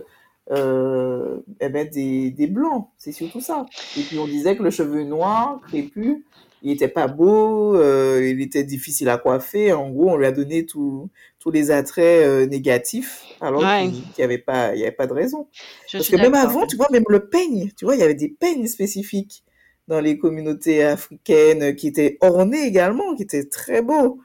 euh, eh ben des, des blancs, c'est surtout ça. Et puis on disait que le cheveu noir, crépus, il était pas beau, euh, il était difficile à coiffer. En gros, on lui a donné tous les attraits euh, négatifs, alors ouais, qu'il n'y avait pas, il y avait pas de raison. je Parce que même avant, tu vois, même le peigne, tu vois, il y avait des peignes spécifiques dans les communautés africaines qui étaient ornés également, qui étaient très beaux.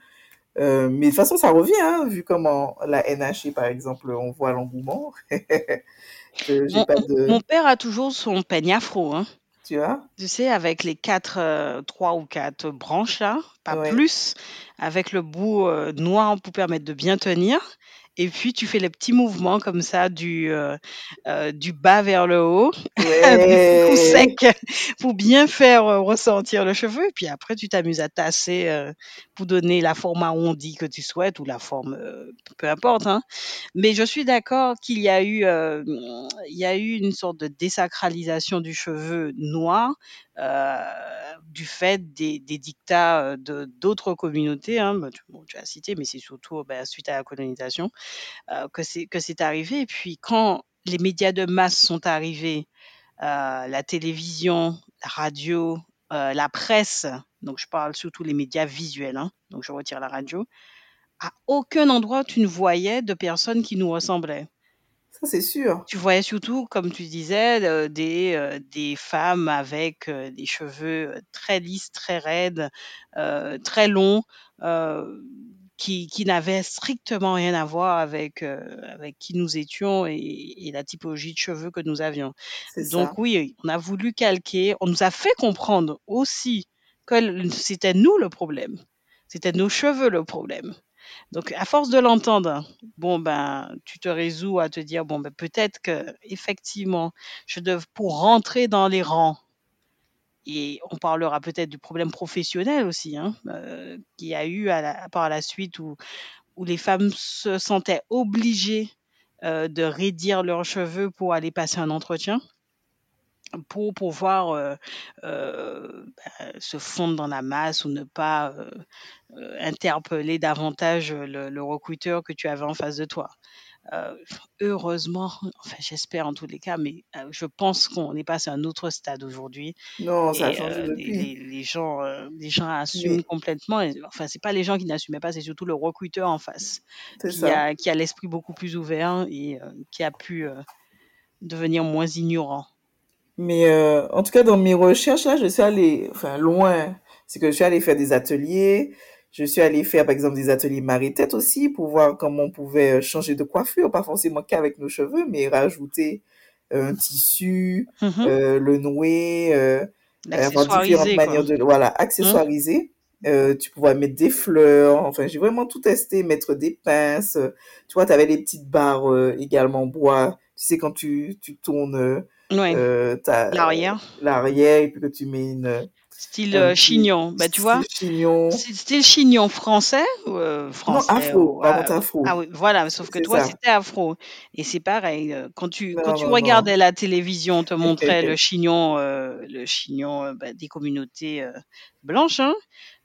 Euh, mais de toute façon, ça revient, hein, vu comment la NHI, par exemple, on voit l'engouement. J'ai Mon, pas de... mon père a toujours son peigne afro, hein. Tu vois? Tu sais, avec les quatre, euh, trois ou quatre branches là, pas Ouais. plus, avec le bout euh, noir pour permettre de bien tenir. Et puis tu fais les petits mouvements comme ça du, euh, euh, du bas vers le haut, Ouais. sec, pour bien faire euh, ressortir le cheveu. Et puis après, tu t'amuses à tasser euh, pour donner la forme arrondie que tu souhaites ou la forme, euh, peu importe. Hein. Mais je suis d'accord qu'il y a eu, euh, il y a eu une sorte de désacralisation du cheveu noir du fait des, dictats euh, de d'autres communautés. Hein, tu, as cité, mais c'est surtout bah, suite à la colonisation euh, que c'est arrivé. Et puis quand les médias de masse sont arrivés, euh, la télévision, la radio, euh, la presse. Donc je parle surtout les médias visuels. Hein, donc je retire la radio à aucun endroit tu ne voyais de personnes qui nous ressemblaient. Ça, c'est sûr. Tu voyais surtout, comme tu disais, des, euh, des femmes avec euh, des cheveux très lisses, très raides, très longs, qui, qui n'avaient strictement rien à voir avec, avec qui nous étions et, et la typologie de cheveux que nous avions. C'est ça. Donc oui, on a voulu calquer, on nous a fait comprendre aussi que l- c'était nous le problème, c'était nos cheveux le problème. Donc, à force de l'entendre, bon ben, tu te résous à te dire bon ben peut-être que effectivement, je dev pour rentrer dans les rangs. Et on parlera peut-être du problème professionnel aussi, hein, euh, qu'il y a eu par la suite où, où les femmes se sentaient obligées euh, de raidir leurs cheveux pour aller passer un entretien, pour pouvoir euh, euh, bah, se fondre dans la masse ou ne pas euh, interpeller davantage le, le recruteur que tu avais en face de toi. Heureusement, enfin j'espère en tous les cas, mais je pense qu'on est passé à un autre stade aujourd'hui Non, ça a et changé euh, les, depuis. les, les gens, les gens assument complètement. et- enfin, c'est pas les gens qui n'assumaient pas, c'est surtout le recruteur en face qui ça. a, qui a l'esprit beaucoup plus ouvert et qui a pu devenir moins ignorant. Mais euh, en tout cas, dans mes recherches, là, je suis allée, enfin, loin. C'est que je suis allée faire des ateliers. Je suis allée faire, par exemple, des ateliers marée-tête aussi pour voir comment on pouvait euh, changer de coiffure, pas forcément qu'avec nos cheveux, mais rajouter euh, un tissu, Mhm. euh, le nouer, euh, avoir différentes quoi. manières de, voilà, accessoiriser. Euh, tu pouvais mettre des fleurs. Enfin, j'ai vraiment tout testé, mettre des pinces. euh, Tu vois, tu avais les petites barres euh, également en bois. Tu sais, quand tu, tu tournes euh, Ouais, euh, l'arrière. l'arrière et puis que tu mets une, Style euh, chignon. Bah, tu vois, chignon. style chignon français euh, français, Non, afro, contre, afro. Ah oui, voilà, sauf que toi, c'était afro. Et c'est pareil, euh, quand tu, Non, quand tu non, regardais non. la télévision, on te montrait le chignon, euh, le chignon euh, bah, des communautés euh, blanches, hein,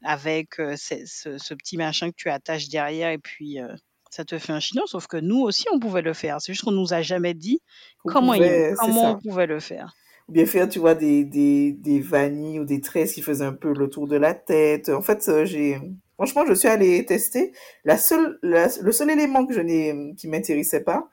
avec euh, ce, ce- ce petit machin que tu attaches derrière et puis euh, ça te fait un chignon. Sauf que nous aussi, on pouvait le faire. C'est juste qu'on nous a jamais dit comment, il- comment on pouvait le faire. Ou bien faire, tu vois, des, des, des vanilles ou des tresses qui faisaient un peu le tour de la tête. En fait, euh, j'ai, franchement, je suis allée tester. La seule, la- le seul élément que je n'ai, qui m'intéressait pas,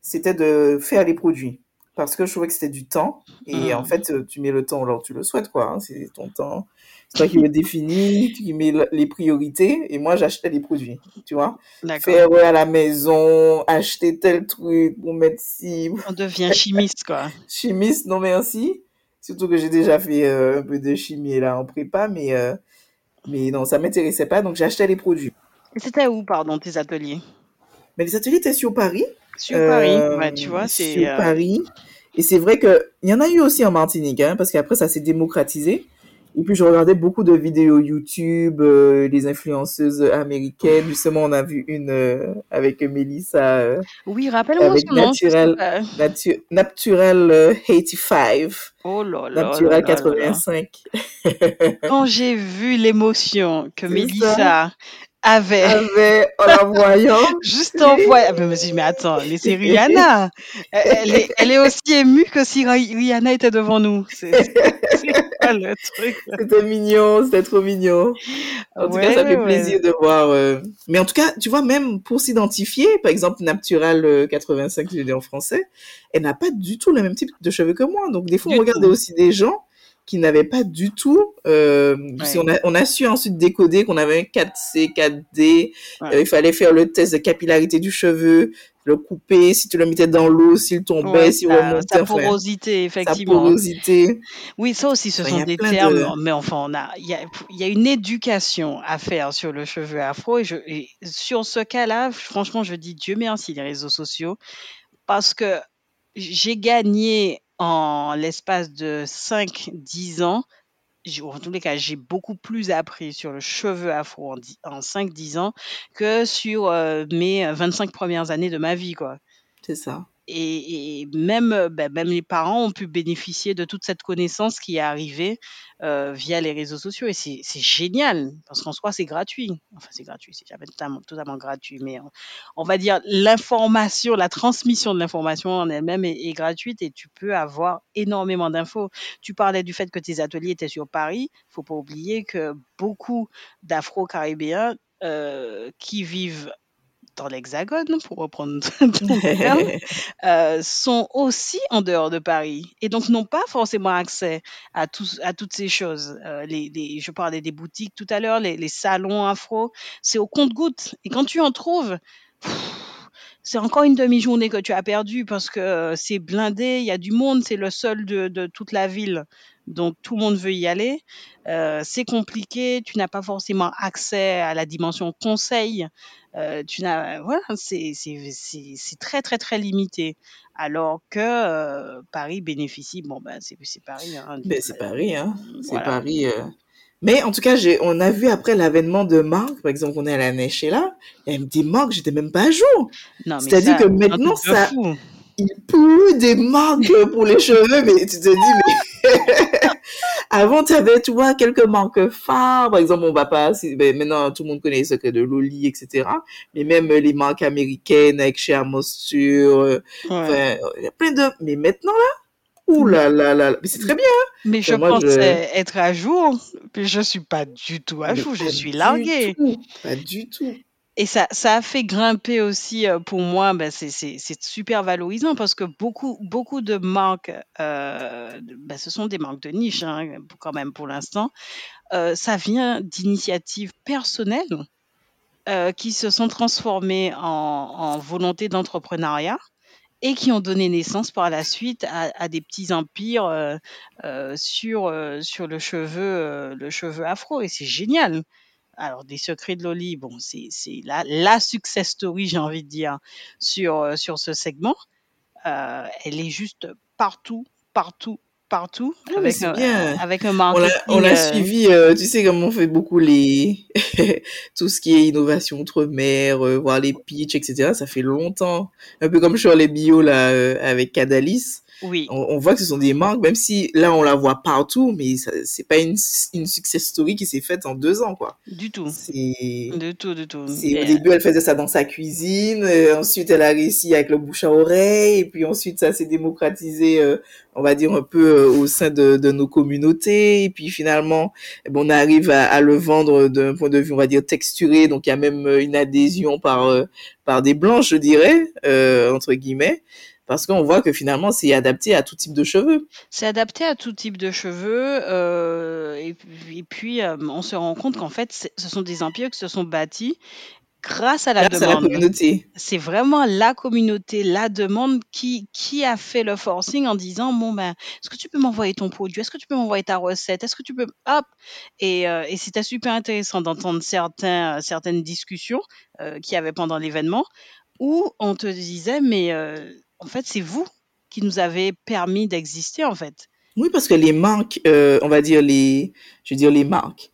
c'était de faire les produits. Parce que je trouvais que c'était du temps. Et en Mm. fait, tu mets le temps là où tu le souhaites, quoi. hein. C'est ton temps. Toi qui le définis, qui mets le- les priorités. Et moi, j'achetais les produits, tu vois. Faire ouais, à la maison, acheter tel truc pour mettre ci, On devient chimiste, quoi. chimiste, non merci. Surtout que j'ai déjà fait euh, un peu de chimie là en prépa, mais, euh, mais non, ça m'intéressait pas, donc j'achetais les produits. C'était où, pardon, tes ateliers? Mais les ateliers étaient sur Paris. Sur Paris. euh, Ouais, tu vois, c'est. sur euh, Paris. Et c'est vrai que il y en a eu aussi en Martinique, hein, parce qu'après ça s'est démocratisé. Et puis je regardais beaucoup de vidéos YouTube, euh, les influenceuses américaines. Justement, on a vu une euh, avec Melissa, euh, Oui, rappelle-moi son Naturel. Natu- Naturel euh, 85. Oh là là Naturel là là là. 85. Quand j'ai vu l'émotion que C'est Mélissa avait Avait, en la voyant, juste en voix, je me suis dit, mais attends, mais c'est Rihanna. Elle est, elle est aussi émue que si Ri- Rihanna était devant nous. C'est quoi le truc c'était mignon, c'était trop mignon. En tout cas, ça fait ouais. plaisir de voir. euh, Mais en tout cas, tu vois, même pour s'identifier, par exemple, Natural euh, 85, je l'ai dit en français, elle n'a pas du tout le même type de cheveux que moi. Donc, des fois, Du on regardait aussi des gens qui n'avaient pas du tout. Euh, si Ouais. on, a, on a su ensuite décoder qu'on avait un 4C, 4D. Ouais. euh, il fallait faire le test de capillarité du cheveu, le couper, si tu le mettais dans l'eau, s'il tombait, Ouais, s'il sa, remontait, sa porosité, sa effectivement. porosité. Oui, ça aussi, ce Enfin, sont des termes, de... mais enfin, on a, il y a, il y a une éducation à faire sur le cheveu afro. Et, je, et sur ce cas-là, franchement, je dis Dieu merci les réseaux sociaux parce que j'ai gagné en l'espace de 5-10 ans. j'ai- En tous les cas, j'ai beaucoup plus appris sur le cheveu afro en, en 5-10 ans que sur euh, mes 25 premières années de ma vie, quoi. C'est ça. Et, même, ben, même les parents ont pu bénéficier de toute cette connaissance qui est arrivée via les réseaux sociaux. Et c'est génial, parce qu'en soi, c'est gratuit. Enfin, c'est gratuit, c'est jamais totalement, gratuit, mais on, va dire l'information, la transmission de l'information en elle-même est, gratuite et tu peux avoir énormément d'infos. Tu parlais du fait que tes ateliers étaient sur Paris. faut pas oublier que beaucoup d'Afro-Caribéens qui vivent dans l'Hexagone, pour reprendre ton terme, euh, sont aussi en dehors de Paris et donc n'ont pas forcément accès à, tous, à toutes ces choses. Euh, les, les- je parlais des boutiques tout à l'heure, les, les salons afro, c'est au compte-gouttes. Et quand tu en trouves, c'est encore une demi-journée que tu as perdue parce que euh, c'est blindé, il y a du monde, c'est le seul de, de toute la ville. Donc tout le monde veut y aller. Euh, c'est compliqué, tu n'as pas forcément accès à la dimension conseil. Euh, tu n'as, voilà, c'est c'est- très très très limité. Alors que euh, Paris bénéficie, bon ben c'est c'est Paris, hein, Ben, c'est Paris, hein. C'est voilà. Paris. Mais en tout cas, j'ai, on a vu après l'avènement de marques, par exemple, on est à la neige là, y a des marques, j'étais même pas à jour. C'est-à-dire que maintenant, ça, fou. il pleut des marques pour les cheveux, mais tu te dis, mais avant, tu avais, tu vois, quelques marques phares. Par exemple, on va pas, si- ben, maintenant, tout le monde connaît les secrets de Loli, etc. Mais même les marques américaines avec Shea Moisture, euh, Ouais. il y a plein de, mais maintenant, là, ouh là là là, là. mais c'est très bien. Mais je moi, je, pensais être à jour, puis je suis pas du tout à jour, je suis larguée. tout, pas du tout. Et ça, ça a fait grimper aussi euh, pour moi, ben, c'est super valorisant parce que beaucoup, beaucoup de marques, euh, ben, ce sont des marques de niche hein, quand même pour l'instant, euh, ça vient d'initiatives personnelles qui se sont transformées en, volonté d'entrepreneuriat et qui ont donné naissance par la suite à, des petits empires sur, sur le, cheveu, le cheveu afro. Et c'est génial. Alors, des secrets de Loli, bon, c'est c'est la, la success story, j'ai envie de dire, sur, euh, sur ce segment. Euh, elle est juste partout, partout, partout Ah, avec c'est un, bien. avec un On l'a, on marketing. l'a euh, suivi, euh, tu sais, comme on fait beaucoup les, tout ce qui est innovation outre-mer, voir les pitchs, etc. Ça fait longtemps. Un peu comme sur les bio, là, avec Cadalis. Oui, On, on voit que ce sont des marques, même si là, on la voit partout, mais c'est pas une, une success story qui s'est faite en deux ans, quoi. du tout. C'est, Du tout, du tout. c'est, au Et, début, elle faisait ça dans sa cuisine, euh, ensuite, elle a réussi avec le bouche à oreille, et puis ensuite, ça s'est démocratisé, euh, on va dire, un peu euh, au sein de, de nos communautés, et puis finalement, eh ben, on arrive à, à le vendre d'un point de vue, on va dire, texturé, donc il y a même euh, une adhésion par, euh, par des blanches, je dirais, euh, entre guillemets, parce qu'on voit que finalement, c'est adapté à tout type de cheveux. c'est adapté à tout type de cheveux. euh, et, puis- et puis, euh, on se rend compte qu'en fait, ce sont des empires qui se sont bâtis grâce à la Grâce à la demande. communauté. C'est vraiment la communauté, la demande qui, qui a fait le forcing en disant bon ben est-ce que tu peux m'envoyer ton produit, est-ce que tu peux m'envoyer ta recette, est-ce que tu peux hop et, euh, et c'était super intéressant d'entendre certains certaines discussions qu'il y avait pendant l'événement où on te disait mais en fait c'est vous qui nous avez permis d'exister en fait. Oui, parce que les marques, euh, on va dire les, je veux dire les marques,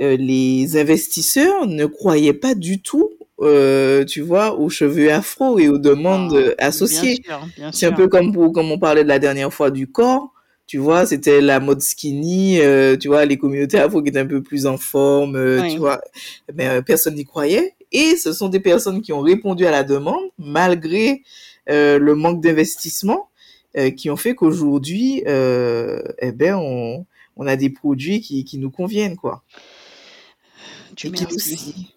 euh, les investisseurs ne croyaient pas du tout, euh, tu vois, aux cheveux afro et aux demandes Ah, bien associées. sûr, bien C'est un peu comme pour, comme on parlait de la dernière fois du corps, tu vois, c'était la mode skinny, tu vois, les communautés afro qui étaient un peu plus en forme, tu vois, mais personne n'y croyait. Et ce sont des personnes qui ont répondu à la demande malgré le manque d'investissement, euh, qui ont fait qu'aujourd'hui, euh, eh ben, on, on a des produits qui, qui nous conviennent, quoi. Dieu merci.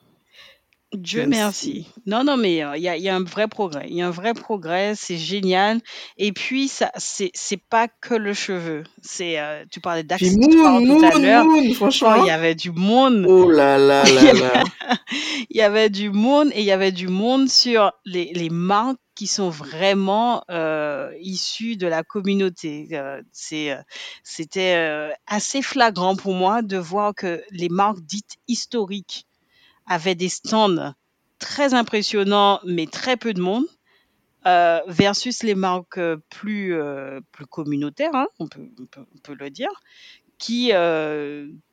Dieu merci. Non, non, mais euh, il y a, y a un vrai progrès. Il y a un vrai progrès, c'est génial. Et puis, ça, c'est, c'est pas que le cheveu. C'est, euh, tu parlais Moon, tout à l'heure. Il y avait du monde. Oh là là là. il y avait du monde et il y avait du monde sur les, les marques qui sont vraiment euh, issues de la communauté. Euh, euh, c'était assez flagrant pour moi de voir que les marques dites historiques avaient des stands très impressionnants, mais très peu de monde, versus les marques plus, communautaires, hein, on, peut, on, peut, le dire, qui,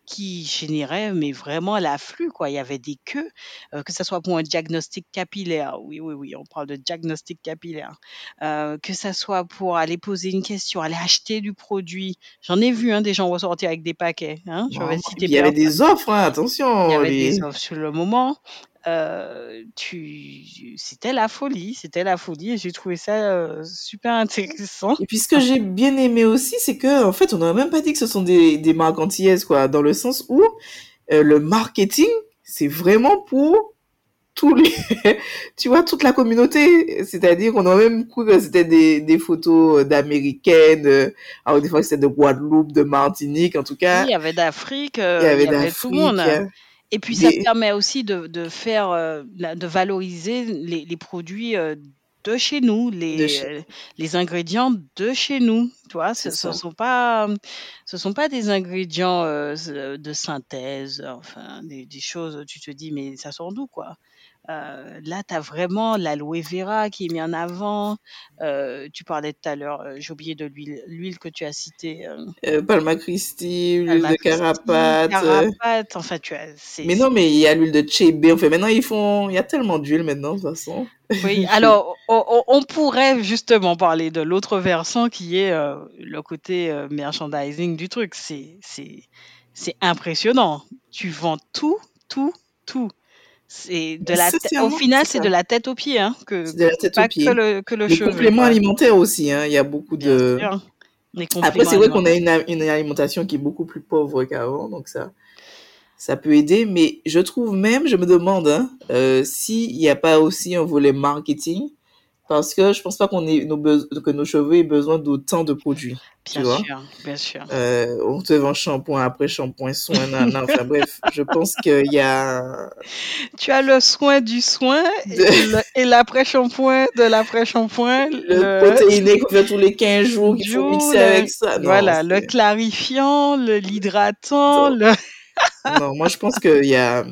qui généraient mais vraiment l'afflux. Quoi. Il y avait des queues, euh, que ce soit pour un diagnostic capillaire, oui, oui, oui, on parle de diagnostic capillaire, euh, que ce soit pour aller poser une question, aller acheter du produit. J'en ai vu hein, des gens ressortir avec des paquets, hein, je vais Vraiment. Et citer puis il y avait personne. des offres, hein, Il y attention. avait des Les... offres sur le moment. Euh, tu, c'était la folie, c'était la folie et j'ai trouvé ça euh, super intéressant. Et puis ce que j'ai bien aimé aussi, c'est que en fait, on n'aurait même pas dit que ce sont des, des marques antillaises, quoi, dans le sens où euh, le marketing, c'est vraiment pour tous les, tu vois, toute la communauté. C'est-à-dire qu'on aurait même cru que c'était des, des photos d'américaines, alors des fois c'était de Guadeloupe, de Martinique, en tout Oui, cas, il y avait d'Afrique, il y il avait y avait tout le monde. Et puis ça permet aussi de, de faire, euh, la- de valoriser les, les produits euh, de chez nous, de les, chez... euh, les ingrédients de chez nous. Tu vois, C'est ce, ça. sont pas, ce sont pas des ingrédients euh, de synthèse, enfin des, des choses. Tu te dis mais ça sort d'où quoi? Euh, Là, tu as vraiment l'aloe vera qui est mis en avant. Euh, tu parlais tout à l'heure, euh, j'ai oublié de l'huile, l'huile que tu as citée, Palma Christi, l'huile de Carapate. Carapate. Enfin, tu as, c'est, Mais non, mais il y a l'huile de Chebe. Enfin, maintenant, ils font... Il y a tellement d'huile maintenant, de toute façon. Oui, alors on, on- pourrait justement parler de l'autre versant qui est le côté merchandising du truc. C'est, c'est, c'est impressionnant. Tu vends tout, tout, tout. C'est de la tê- au final, c'est de la tête aux pieds, hein, que, C'est de la que tête aux pas que pieds. le, que le Les cheveu, compléments quoi. alimentaires aussi, hein. Il y a beaucoup Bien de... sûr, les Après, c'est vrai qu'on a une, une alimentation qui est beaucoup plus pauvre qu'avant, donc ça, ça peut aider. Mais je trouve même, je me demande, hein, euh, s'il n'y a pas aussi un volet marketing, parce que je pense pas qu'on ait nos que nos cheveux aient besoin d'autant de produits, tu Bien vois. sûr, bien sûr. Euh, on te vend shampoing après shampoing, soin, nan, nan. Enfin bref, je pense qu'il y a Tu as le soin du soin et l'après-shampoing de l'après-shampoing, le le protéiné qu'on fait tous les 15 jours, qu'il faut mixer le, avec ça. Non, voilà, le clarifiant, le l'hydratant, le Non, moi je pense qu'il y a.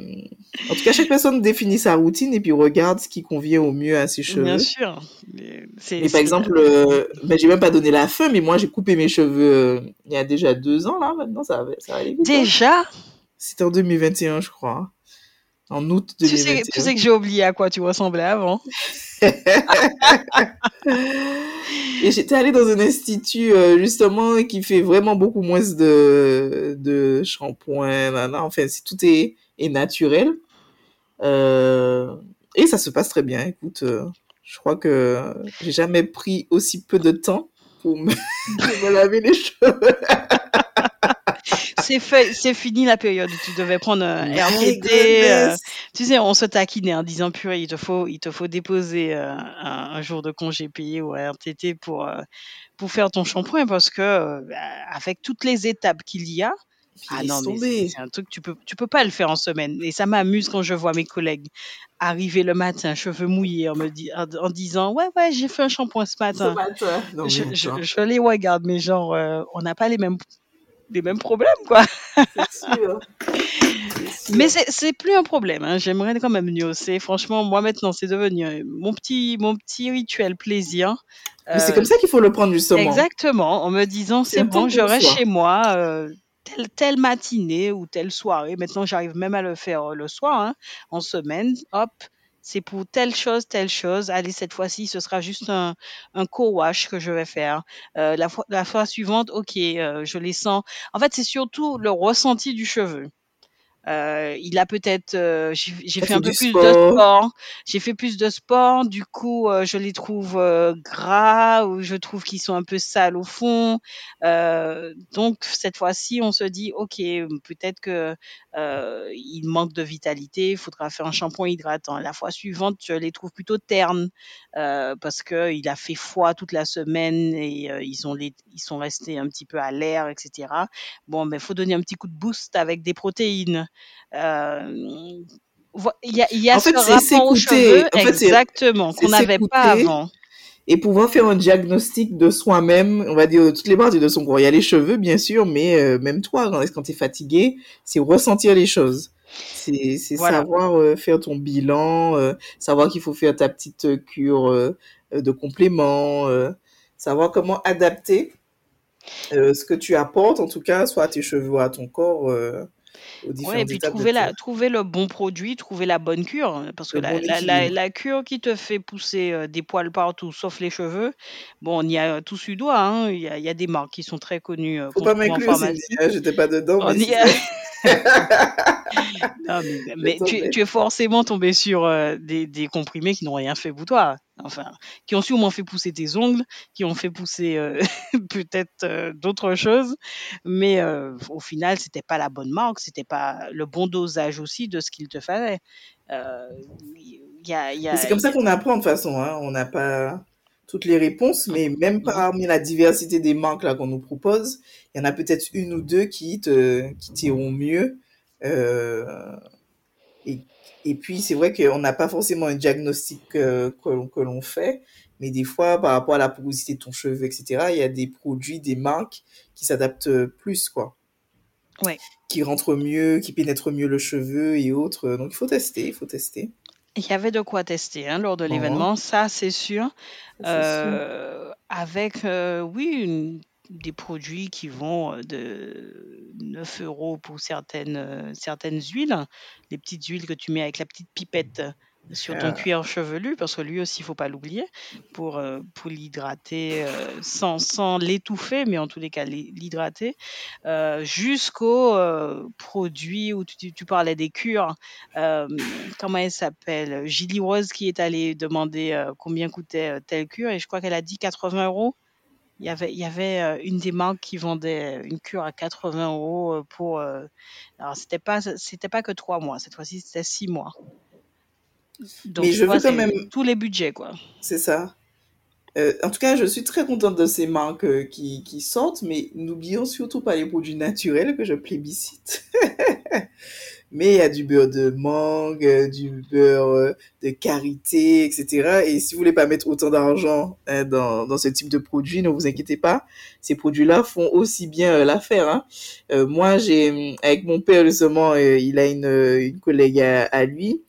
En tout cas, chaque personne définit sa routine et puis regarde ce qui convient au mieux à ses cheveux. Bien sûr. Mais, par exemple, euh, ben, j'ai même pas donné la fin, mais moi j'ai coupé mes cheveux euh, il y a déjà deux ans là. Maintenant, ça va, ça va aller vite. Hein. Déjà? C'était en 2021, je crois. En août 2021. Tu sais, tu sais que j'ai oublié à quoi tu ressemblais avant. Et j'étais allée dans un institut euh, justement qui fait vraiment beaucoup moins de, de shampoing. Enfin, si tout est, est naturel. Euh, et ça se passe très bien. Écoute, euh, je crois que j'ai jamais pris aussi peu de temps pour me, pour me laver les cheveux. c'est fait, c'est fini la période où tu devais prendre un RTT. Euh, tu sais, on se taquinait en disant purée, il te faut, il te faut déposer euh, un, un, jour de congé payé ou un RTT pour euh, pour faire ton shampoing parce que avec toutes les étapes qu'il y a. Ah non, mais c'est un truc tu peux tu peux pas le faire en semaine et ça m'amuse quand je vois mes collègues arriver le matin cheveux mouillés en me en, disant ouais ouais j'ai fait un shampoing ce matin. Ce matin. Non, je, je, je, les regarde mais genre on n'a pas les mêmes les mêmes problèmes, quoi. C'est sûr. Mais c'est plus un problème. Hein. J'aimerais quand même C'est Franchement, moi maintenant, c'est devenu euh, mon petit, mon petit rituel plaisir. Mais c'est comme ça qu'il faut le prendre justement. Exactement, en me disant c'est bon, je reste chez moi. Euh, telle, telle, matinée ou telle soirée. Maintenant, j'arrive même à le faire le soir, hein, en semaine. Hop, c'est pour telle chose, telle chose. Allez, cette fois-ci, ce sera juste un, un co-wash que je vais faire. Euh, la, fois, la fois suivante, ok, euh, je les sens. En fait, c'est surtout le ressenti du cheveu. Euh, il a peut-être, euh, j'ai fait un peu plus de sport. J'ai fait plus de sport, du coup, euh, je les trouve euh, gras ou je trouve qu'ils sont un peu sales au fond. Euh, donc cette fois-ci, on se dit, ok, peut-être que il manque de vitalité. Il faudra faire un shampoing hydratant. La fois suivante, je les trouve plutôt ternes parce que il a fait froid toute la semaine et ils ont les, ils sont restés un petit peu à l'air, etc. Bon, mais faut donner un petit coup de boost avec des protéines. Euh, il y a, y a en fait, ce rapport aux cheveux, en exactement, qu'on n'avait pas avant. Et pouvoir faire un diagnostic de soi-même, on va dire toutes les parties de son corps. Il y a les cheveux, bien sûr, mais euh, même toi, quand tu es fatigué, c'est ressentir les choses. C'est voilà. savoir euh, faire ton bilan, euh, savoir qu'il faut faire ta petite cure de complément, savoir comment adapter ce que tu apportes, en tout cas, soit à tes cheveux ou à ton corps Ouais, et puis trouver, la, trouver le bon produit, trouver la bonne cure. Hein, parce que la, bon la, la, la, cure qui te fait pousser euh, des poils partout, sauf les cheveux, bon, on y a tous eu droit. Hein. Il, y a, il y a des marques qui sont très connues. Euh, Faut pas m'inclure, j'étais pas dedans. On mais y a... non, mais, mais tu, tu, es forcément tombé sur euh, des, des, comprimés qui n'ont rien fait pour toi. Enfin, qui ont sûrement fait pousser tes ongles, qui ont fait pousser euh, peut-être euh, d'autres choses, mais euh, au final, c'était pas la bonne marque, c'était pas le bon dosage aussi de ce qu'il te fallait. Y a, y a, c'est comme ça qu'on apprend de toute façon. Hein. On n'a pas toutes les réponses, mais même parmi la diversité des marques là qu'on nous propose, il y en a peut-être une ou deux qui te qui t'iront mieux. Euh, et, et puis c'est vrai qu'on n'a pas forcément un diagnostic euh, que, que l'on fait, mais des fois par rapport à la porosité de ton cheveu, etc., il y a des produits, des marques qui s'adaptent plus, quoi. Ouais. Qui rentrent mieux, qui pénètrent mieux le cheveu et autres. Donc il faut tester, il faut tester. Il y avait de quoi tester hein, lors de l'événement, oh. ça c'est sûr. Euh, sûr. Avec, euh, oui, une, des produits qui vont de 9 euros pour certaines, certaines huiles, les petites huiles que tu mets avec la petite pipette sur ton cuir chevelu, parce que lui aussi, il faut pas l'oublier, pour, pour l'hydrater sans, sans l'étouffer, mais en tous les cas l'hydrater, euh, jusqu'aux euh, produits où tu, tu, parlais des cures. Euh, comment elle s'appelle? Gilly Rose qui est allée demander combien coûtait telle cure, et je crois qu'elle a dit 80 euros. Il y avait, il y avait une des marques qui vendait une cure à 80 euros pour. alors, c'était pas, c'était pas que trois mois. Cette fois-ci, c'était six mois. Donc, Mais je vois, veux quand même tous les budgets, quoi. C'est ça. Euh, en tout cas, je suis très contente de ces marques euh, qui, qui sortent, mais n'oublions surtout pas les produits naturels que je plébiscite. mais il y a du beurre de mangue, du beurre de karité, etc. Et si vous voulez pas mettre autant d'argent hein, dans, dans ce type de produit, ne vous inquiétez pas, ces produits-là font aussi bien l'affaire. Hein. Euh, moi, j'ai avec mon père justement, euh, il a une, une collègue à, à lui.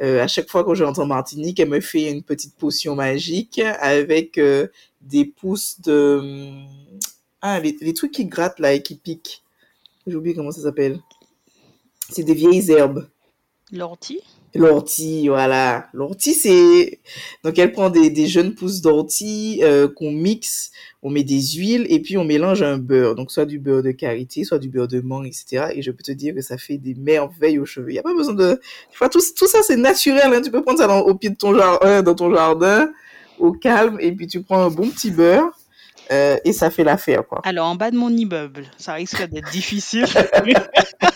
Euh, à chaque fois que je rentre en Martinique, elle me fait une petite potion magique avec des pousses de ah les, les trucs qui grattent là et qui piquent. J'ai oublié comment ça s'appelle. C'est des vieilles herbes. L'ortie L'ortie, voilà. L'ortie, c'est... Donc, elle prend des, des jeunes pousses d'ortie euh, qu'on mixe, on met des huiles et puis on mélange un beurre. Donc, soit du beurre de karité, soit du beurre de mangue, etc. Et je peux te dire que ça fait des merveilles aux cheveux. Il n'y a pas besoin de... Enfin, tout, tout ça, c'est naturel. Hein. Tu peux prendre ça dans, au pied de ton jardin, dans ton jardin, au calme, et puis tu prends un bon petit beurre. Euh, et ça fait l'affaire, quoi. Alors, en bas de mon immeuble, ça risque d'être difficile.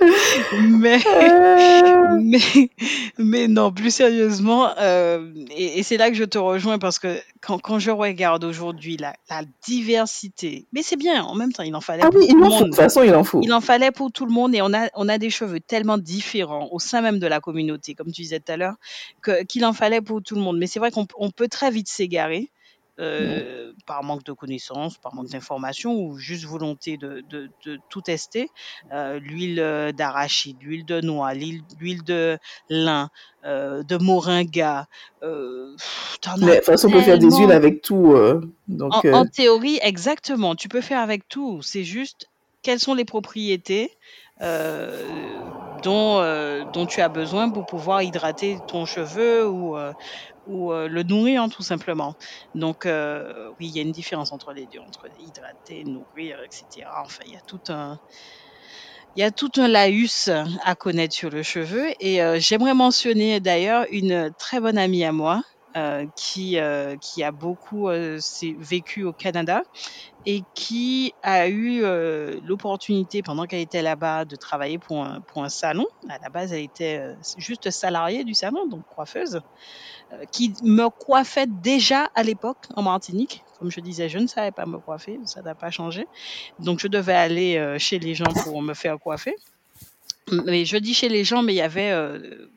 mais, mais, mais non, plus sérieusement, euh, et, et c'est là que je te rejoins parce que quand, quand je regarde aujourd'hui la, la diversité, mais c'est bien, en même temps, il en fallait Ah pour oui, tout il le en faut. De monde. toute façon, il en faut. Il en fallait pour tout le monde et on a, on a des cheveux tellement différents au sein même de la communauté, comme tu disais tout à l'heure, qu'il en fallait pour tout le monde. Mais c'est vrai qu'on on peut très vite s'égarer. Ouais. euh, par manque de connaissances, par manque d'informations ou juste volonté de, de, de tout tester. Euh, l'huile euh, d'arachide, l'huile de noix, l'huile de lin, euh, de moringa. De toute façon, on peut faire des huiles avec tout. En, théorie, exactement. Tu peux faire avec tout. C'est juste quelles sont les propriétés dont, euh, dont tu as besoin pour pouvoir hydrater ton cheveu ou, euh, ou euh, le nourrir hein, tout simplement. Donc euh, oui, il y a une différence entre les deux, entre hydrater, nourrir, etc. Enfin, il y a tout un, il y a tout un laïus à connaître sur le cheveu. Et euh, j'aimerais mentionner d'ailleurs une très bonne amie à moi euh, qui, euh, qui a beaucoup euh, vécu au Canada et qui a eu euh, l'opportunité, pendant qu'elle était là-bas, de travailler pour un, salon. À la base, elle était euh, juste salariée du salon, donc coiffeuse, euh, qui me coiffait déjà à l'époque en Martinique. Comme je disais, je ne savais pas me coiffer, ça n'a pas changé. Donc, je devais aller euh, chez les gens pour me faire coiffer. Mais je dis chez les gens, mais il y avait, euh,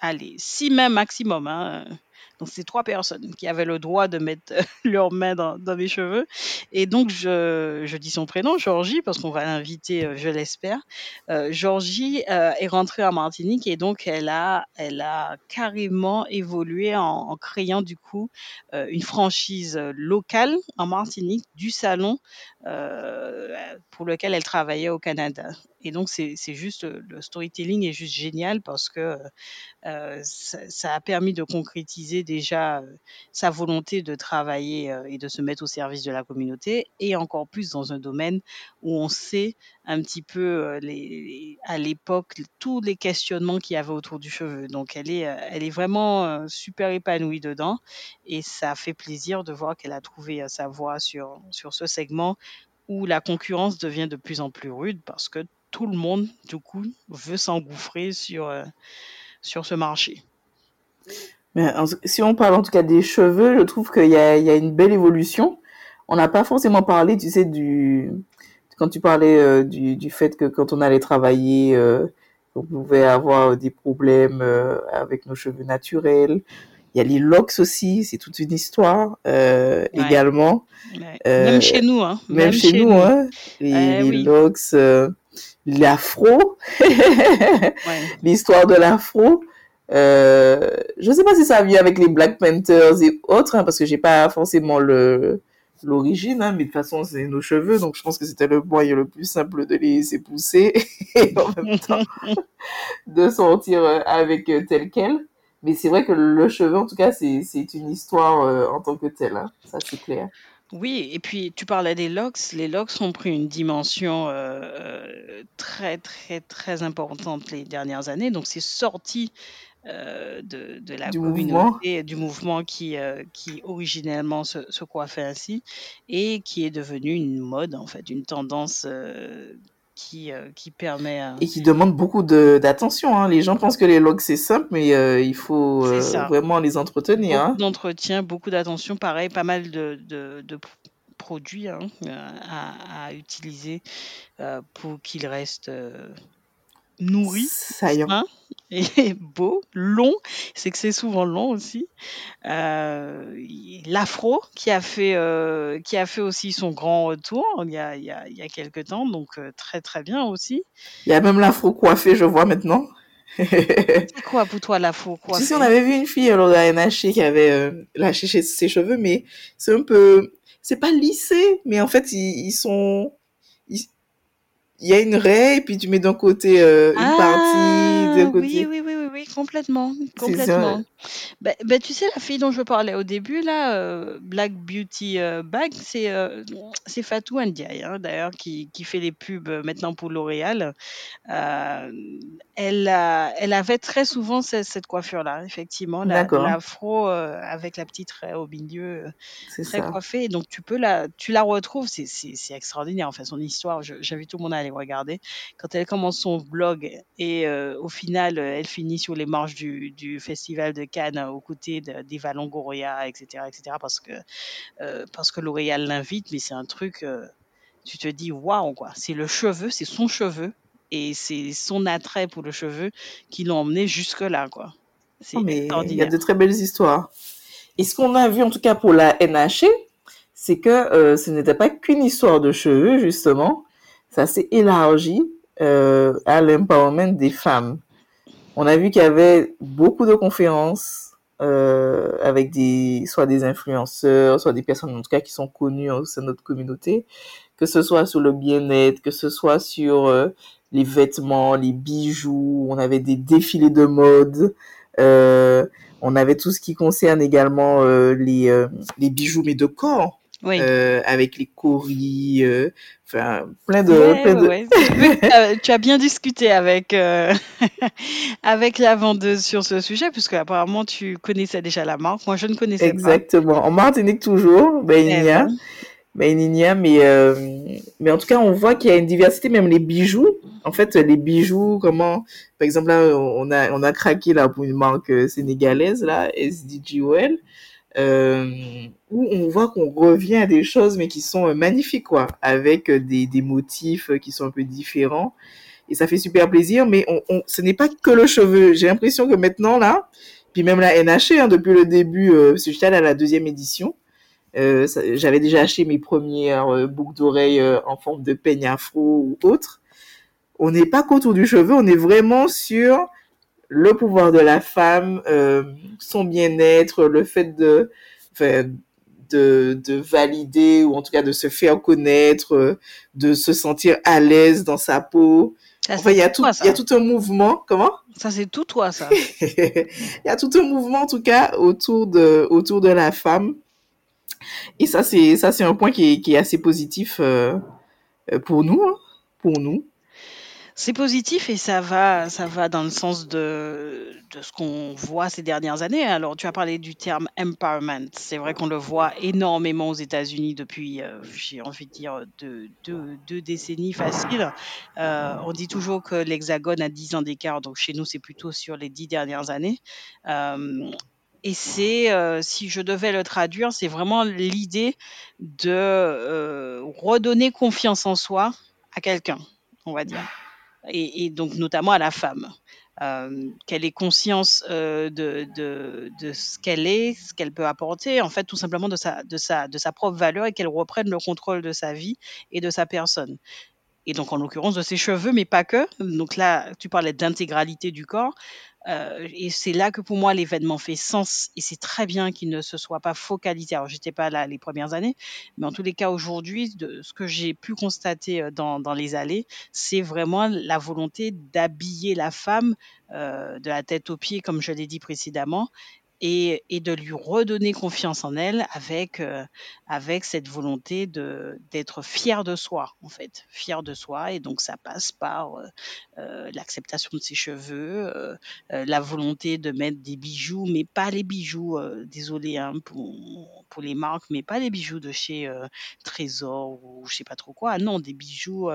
allez, six mains maximum. Hein. Donc, c'est trois personnes qui avaient le droit de mettre leurs mains dans, mes cheveux. Et donc, je, je dis son prénom, Georgie, parce qu'on va l'inviter, euh, je l'espère. Euh, Georgie euh, est rentrée en Martinique et donc elle a, elle a carrément évolué en, créant du coup euh, une franchise euh, locale en Martinique du salon euh, pour lequel elle travaillait au Canada. Et donc, c'est juste, le storytelling est juste génial parce que ça, a permis de concrétiser déjà sa volonté de travailler et de se mettre au service de la communauté et encore plus dans un domaine où on sait un petit peu à l'époque tous les questionnements qu'il y avait autour du cheveu. Donc elle est, elle est vraiment super épanouie dedans et ça fait plaisir de voir qu'elle a trouvé sa voie sur, sur ce segment où la concurrence devient de plus en plus rude parce que tout le monde, du coup, veut s'engouffrer sur, euh, sur ce marché. mais si on parle en tout cas des cheveux, je trouve qu'il y y a une belle évolution. On n'a pas forcément parlé, tu sais, du quand tu parlais euh, du, du fait que quand on allait travailler, euh, on pouvait avoir des problèmes avec nos cheveux naturels. Il y a les locks aussi, c'est toute une histoire euh, Ouais. également. Ouais. Euh, Même chez nous, hein. même, chez, nous, hein, les, les oui. locks, euh, l'afro, Ouais. l'histoire de l'afro. Je sais pas si ça vient avec les Black Panthers et autres, hein, parce que j'ai pas forcément le l'origine, hein, mais de toute façon c'est nos cheveux, donc je pense que c'était le moyen le plus simple de les laisser pousser et en même temps de sortir avec tel quel. Mais c'est vrai que le cheveu, en tout cas, c'est une histoire euh, en tant que telle, hein. ça c'est clair. Oui, et puis tu parlais des locks. Les locks ont pris une dimension euh, euh, très, très, très importante les dernières années. Donc, c'est sorti euh, de, de la Du mouvement. communauté, du mouvement qui, euh, qui originellement se, se coiffait ainsi et qui est devenu une mode, en fait, une tendance euh, qui, euh, qui permet. à- et qui demande beaucoup d'attention. Hein. Les gens pensent que les logs c'est simple, mais euh, il faut euh, vraiment les entretenir. Beaucoup Hein. d'entretien, beaucoup d'attention. Pareil, pas mal de, de, de produit hein, à, à, utiliser pour qu'il reste nourri, saillant et beau, long. C'est que c'est souvent long aussi. Euh, L'afro qui a fait euh, qui a fait aussi son grand retour il y a, il y a, il y a quelques temps, donc euh, très très bien aussi. Il y a même l'afro coiffé, je vois maintenant. c'est quoi pour toi l'afro coiffé Tu sais, on avait vu une fille alors la NHC qui avait euh, lâché ses cheveux, mais c'est un peu, c'est pas lissé, mais en fait ils, ils sont il y a une raie, et puis tu mets d'un côté euh, une Ah, partie, de côté. oui, oui, oui, oui, oui, complètement, complètement. Ben, ben, tu sais, la fille dont je parlais au début, là, euh, Black Beauty euh, Bag, c'est euh, c'est Fatou Ndiaye, hein, d'ailleurs, qui, qui fait les pubs maintenant pour L'Oréal. Elle, elle avait très souvent ce- cette, coiffure-là, effectivement, la- l'afro euh, avec la petite raie au milieu, très ça. coiffée. Donc, tu peux la, tu la retrouves, c'est extraordinaire, en fait, son histoire. J'invite tout le monde à aller regarder. Quand elle commence son blog et euh, au final, euh, elle finit sur les marches du, du festival de Cannes euh, aux côtés de- d'Eva Longoria, etc., etc., parce que, euh, parce que L'Oréal l'invite, mais c'est un truc, euh, tu te dis, waouh, quoi. C'est le cheveu, c'est son cheveu et c'est son attrait pour le cheveu qui l'ont emmené jusque-là, quoi. C'est mais il y a de très belles histoires. Et ce qu'on a vu, en tout cas pour la NHC, c'est que euh, ce n'était pas qu'une histoire de cheveux, justement. Ça s'est élargi euh, à l'empowerment des femmes. On a vu qu'il y avait beaucoup de conférences euh, avec des, soit des influenceurs, soit des personnes, en tout cas, qui sont connues au sein de notre communauté, que ce soit sur le bien-être, que ce soit sur euh, les vêtements, les bijoux. On avait des défilés de mode. Euh, on avait tout ce qui concerne également euh, les, les bijoux, mais de corps, Oui. euh, avec les coris, euh, enfin, plein de, Ouais, plein de, tu as bien discuté avec, euh, avec la vendeuse sur ce sujet, puisque apparemment tu connaissais déjà la marque. Moi, je ne connaissais pas. exactement. En Martinique toujours, ben, il Eh y a, ben, il y a, mais, mais en tout cas, on voit qu'il y a une diversité, même les bijoux. En fait, les bijoux, comment, par exemple, là, on a, on a craqué, là, pour une marque sénégalaise, là, SDGOL, où on voit qu'on revient à des choses, mais qui sont euh, magnifiques, quoi, avec euh, des, des motifs euh, qui sont un peu différents. Et ça fait super plaisir, mais on, on, ce n'est pas que le cheveu. J'ai l'impression que maintenant, là, puis même la NHC, hein, depuis le début, euh, parce que à la deuxième édition, euh, j'avais déjà acheté mes premières euh, boucles d'oreilles euh, en forme de peigne afro ou autre. On n'est pas qu'autour du cheveu, on est vraiment sur le pouvoir de la femme, euh, son bien-être, le fait de, de, de valider ou en tout cas de se faire connaître, euh, de se sentir à l'aise dans sa peau. ça, Enfin, il y a tout toi, il y a tout un mouvement. Comment? Ça, c'est tout toi, ça. Il y a tout un mouvement en tout cas autour de, autour de la femme. Et ça, c'est, ça, c'est un point qui est, qui est assez positif euh, euh, pour nous, hein, pour nous. C'est positif et ça va, ça va dans le sens de, ce qu'on voit ces dernières années. Alors, tu as parlé du terme empowerment. C'est vrai qu'on le voit énormément aux États-Unis depuis, euh, j'ai envie de dire, deux, décennies faciles. Euh, on dit toujours que l'Hexagone a 10 ans d'écart, donc chez nous, c'est plutôt sur les 10 dernières années. Euh, et c'est, si je devais le traduire, c'est vraiment l'idée de redonner confiance en soi à quelqu'un, on va dire et, donc notamment à la femme. Euh, qu'elle ait conscience euh, de, ce qu'elle est, ce qu'elle peut apporter, en fait, tout simplement de sa, de sa propre valeur et qu'elle reprenne le contrôle de sa vie et de sa personne. Et donc, en l'occurrence, de ses cheveux, mais pas que. Donc là, tu parlais d'intégralité du corps. Euh, et c'est là que pour moi l'événement fait sens et c'est très bien qu'il ne se soit pas focalisé. Alors j'étais pas là les premières années, mais en tous les cas aujourd'hui, ce que j'ai pu constater euh, dans, dans les allées, c'est vraiment la volonté d'habiller la femme euh, de la tête aux pieds, comme je l'ai dit précédemment, et, de lui redonner confiance en elle avec, euh, avec cette volonté de d'être fière de soi, en fait, fière de soi. Et donc ça passe par euh, euh, l'acceptation de ses cheveux, la volonté de mettre des bijoux, mais pas les bijoux, désolé hein, pour, pour les marques, mais pas les bijoux de chez Trésor ou je sais pas trop quoi. Non, des bijoux.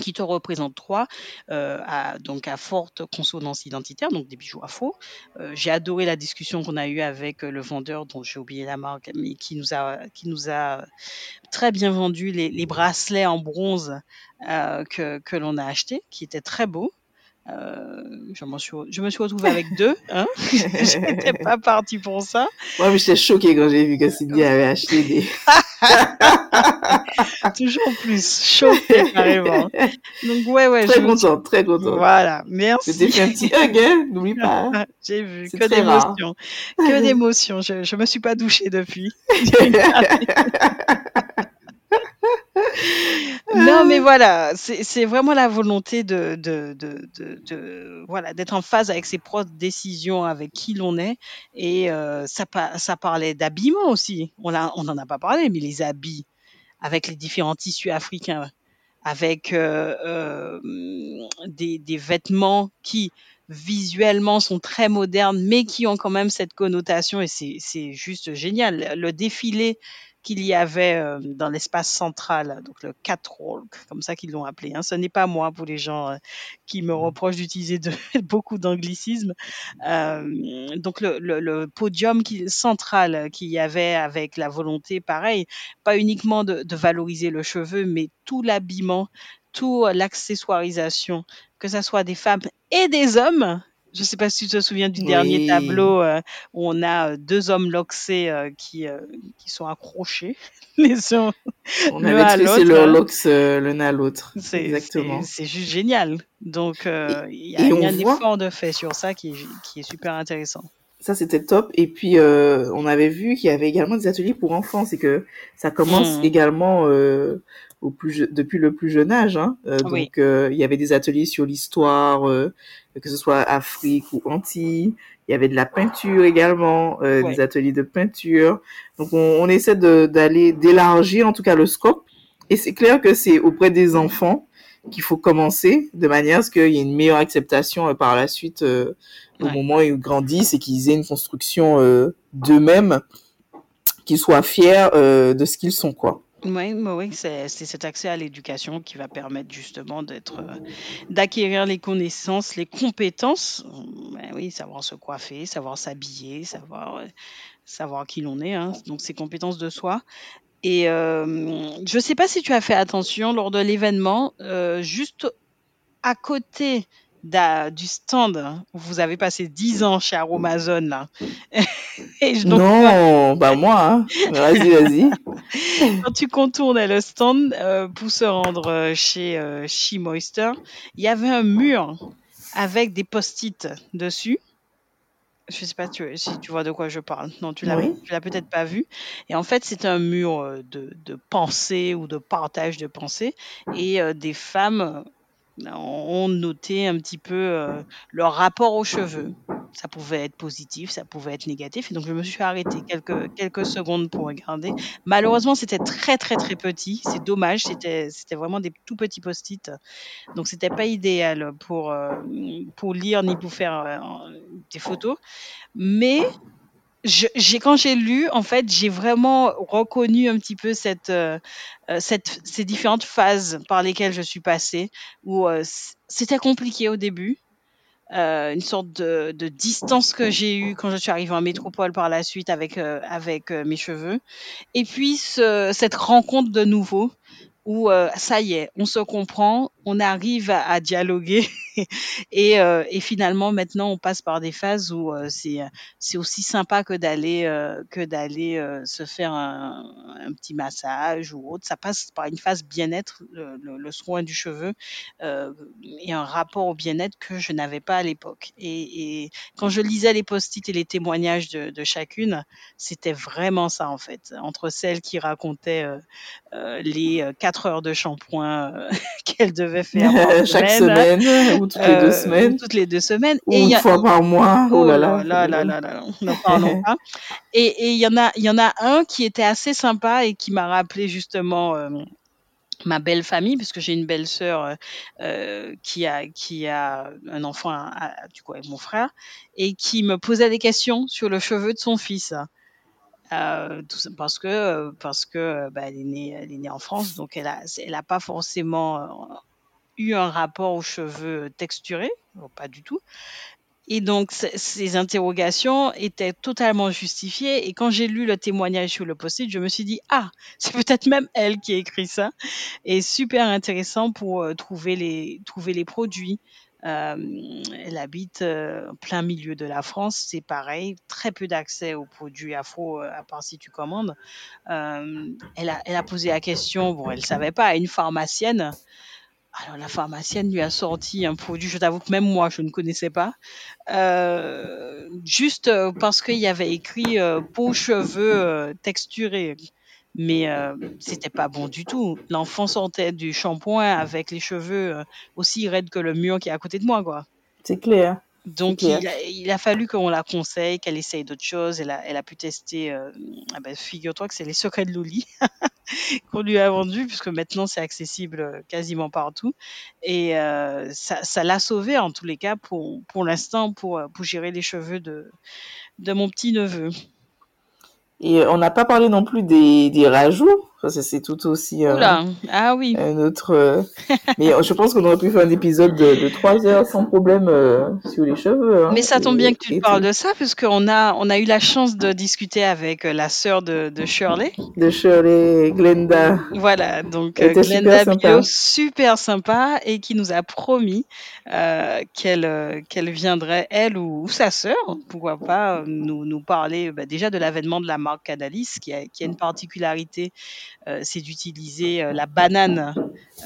Qui te représente trois, euh, à, donc à forte consonance identitaire, donc des bijoux afro. Euh, j'ai adoré la discussion qu'on a eue avec euh, le vendeur dont j'ai oublié la marque, mais qui nous a, qui nous a très bien vendu les, les bracelets en bronze euh, que, que l'on a achetés, qui étaient très beaux. Euh, je, suis, je me suis retrouvée avec deux. Hein je n'étais pas partie pour ça. Moi, mais j'étais choquée quand j'ai vu que Cindy avait acheté des. Toujours plus choquée, carrément. Donc, ouais, ouais. Très contente, très contente. Voilà, merci. C'était un petit hug, hein n'oublie pas. Hein. j'ai vu, que d'émotions. Que d'émotions. Je ne me suis pas douchée depuis. Non, mais voilà, c'est vraiment la volonté de, de, de, de voilà d'être en phase avec ses propres décisions, avec qui l'on est. Et euh, ça, ça parlait d'habillement aussi. On n'en on a pas parlé, mais les habits avec les différents tissus africains, avec euh, euh, des, des vêtements qui visuellement sont très modernes, mais qui ont quand même cette connotation et c'est juste génial. Le défilé qu'il y avait euh, dans l'espace central, donc le catwalk, comme ça qu'ils l'ont appelé. Hein. Ce n'est pas moi pour les gens euh, qui me mmh. reprochent d'utiliser beaucoup d'anglicismes. Euh, donc le, le, le podium qui, central qu'il y avait avec la volonté, pareil, pas uniquement de, de valoriser le cheveu, mais tout l'habillement, tout l'accessoirisation, que ce soit des femmes et des hommes, je ne sais pas si tu te souviens du dernier tableau euh, où on a euh, deux hommes loxés euh, qui, qui sont accrochés les uns on avait tracé leur lox l'un à l'autre. Exactement. C'est juste génial. Donc, il y a, y a un effort de fait sur ça qui est, qui est super intéressant. Ça, c'était top. Et puis, on avait vu qu'il y avait également des ateliers pour enfants. C'est que ça commence mmh. également au plus, depuis le plus jeune âge. Hein. donc, il y avait des ateliers sur l'histoire que ce soit Afrique ou Antilles. Il y avait de la peinture également, euh, des ateliers de peinture. Donc on, on essaie d'aller d'élargir en tout cas le scope. Et c'est clair que c'est auprès des enfants qu'il faut commencer de manière à ce qu'il y ait une meilleure acceptation euh, par la suite euh, au moment où ils grandissent et qu'ils aient une construction euh, d'eux-mêmes, qu'ils soient fiers de ce qu'ils sont quoi. Oui, oui, c'est cet accès à l'éducation qui va permettre justement d'être, d'acquérir les connaissances, les compétences. Ben oui, savoir se coiffer, savoir s'habiller, savoir, savoir qui l'on est, hein, donc ces compétences de soi. Et euh, je ne sais pas si tu as fait attention lors de l'événement, juste à côté du stand où vous avez passé 10 ans chez Aromazone là. non, bah moi, hein. vas-y, vas-y. Quand tu contournais le stand euh, pour se rendre euh, chez euh, Moister, il y avait un mur avec des post-it dessus. Je sais pas si tu vois de quoi je parle. Non, tu l'as, l'as peut-être pas vu. Et en fait, c'est un mur euh, de, de pensée ou de partage de pensée. Et des femmes ont noté un petit peu euh, leur rapport aux cheveux. Ça pouvait être positif, ça pouvait être négatif. Et donc, je me suis arrêtée quelques, quelques secondes pour regarder. Malheureusement, c'était très, très, très petit. C'est dommage. C'était, c'était vraiment des tout petits post-it. Donc, c'était pas idéal pour, euh, pour lire ni pour faire euh, des photos. Mais j'ai quand j'ai lu, en fait, j'ai vraiment reconnu un petit peu cette, euh, euh, cette, ces différentes phases par lesquelles je suis passée, où euh, c'était compliqué au début, une sorte de, de distance que j'ai eue quand je suis arrivée en métropole par la suite avec, avec mes cheveux, et puis ce, cette rencontre de nouveau où euh, ça y est, on se comprend, on arrive à, à dialoguer et, euh, et, finalement maintenant on passe par des phases où euh, c'est c'est aussi sympa que d'aller euh, que d'aller euh, se faire un, un, petit massage ou autre. Ça passe par une phase bien-être, le, le, le, soin du cheveu et un rapport au bien-être que je n'avais pas à l'époque. Et, et, quand je lisais les post-it et les témoignages de, de chacune, c'était vraiment ça en fait. Entre celles qui racontaient les quatre heures de shampoing euh, qu'elle devait faire chaque semaine, ou toutes les deux euh, semaines. Toutes les deux semaines. Ou et une fois par mois. Oh, oh là là. là, là, là, là. N'en parlons pas. Et il y en a, y en a un qui était assez sympa et qui m'a rappelé justement euh, ma belle famille, puisque j'ai une belle sœur euh, qui a qui a un enfant à, du coup avec mon frère et qui me posait des questions sur le cheveu de son fils. Euh, tout, parce que parce que bah, elle est née elle est née en France donc elle a elle a pas forcément un rapport aux cheveux texturés, pas du tout. Et donc, ces interrogations étaient totalement justifiées. Et quand j'ai lu le témoignage sur le post-it, je me suis dit, ah, c'est peut-être même elle qui a écrit ça. Et super intéressant pour euh, trouver, les, trouver les produits. Euh, elle habite euh, plein milieu de la France, c'est pareil, très peu d'accès aux produits afro, à part si tu commandes. elle, a, elle a posé la question, bon, elle ne savait pas, à une pharmacienne. Alors la pharmacienne lui a sorti un produit, je t'avoue que même moi je ne connaissais pas, euh, juste euh, parce qu'il y avait écrit euh, peau cheveux texturés, mais c'était pas bon du tout. L'enfant sortait du shampoing avec les cheveux aussi raides que le mur qui est à côté de moi, quoi. C'est clair. Donc il a, fallu qu'on la conseille, qu'elle essaye d'autres choses. Elle a, elle a pu tester. Ah ben, figure-toi que c'est les secrets de Loli qu'on lui a vendu, puisque maintenant c'est accessible quasiment partout. Et ça l'a sauvé en tous les cas pour, pour l'instant pour, pour gérer les cheveux de, de mon petit neveu. Et on n'a pas parlé non plus des, des rajouts. C'est tout aussi euh, ah oui. un autre. Euh, mais je pense qu'on aurait pu faire un épisode de, trois 3 heures sans problème euh, sur les cheveux. Hein. Mais ça tombe bien que tu parles de ça, puisqu'on a, on a eu la chance de discuter avec la sœur de, de Shirley. De Shirley, Glenda. Voilà, donc Glenda super Bio, super sympa, et qui nous a promis qu'elle qu'elle viendrait, elle ou, sa sœur, pourquoi pas, nous, nous parler bah, déjà de l'avènement de la marque Cadalis, qui a, une particularité, euh, c'est d'utiliser euh, la banane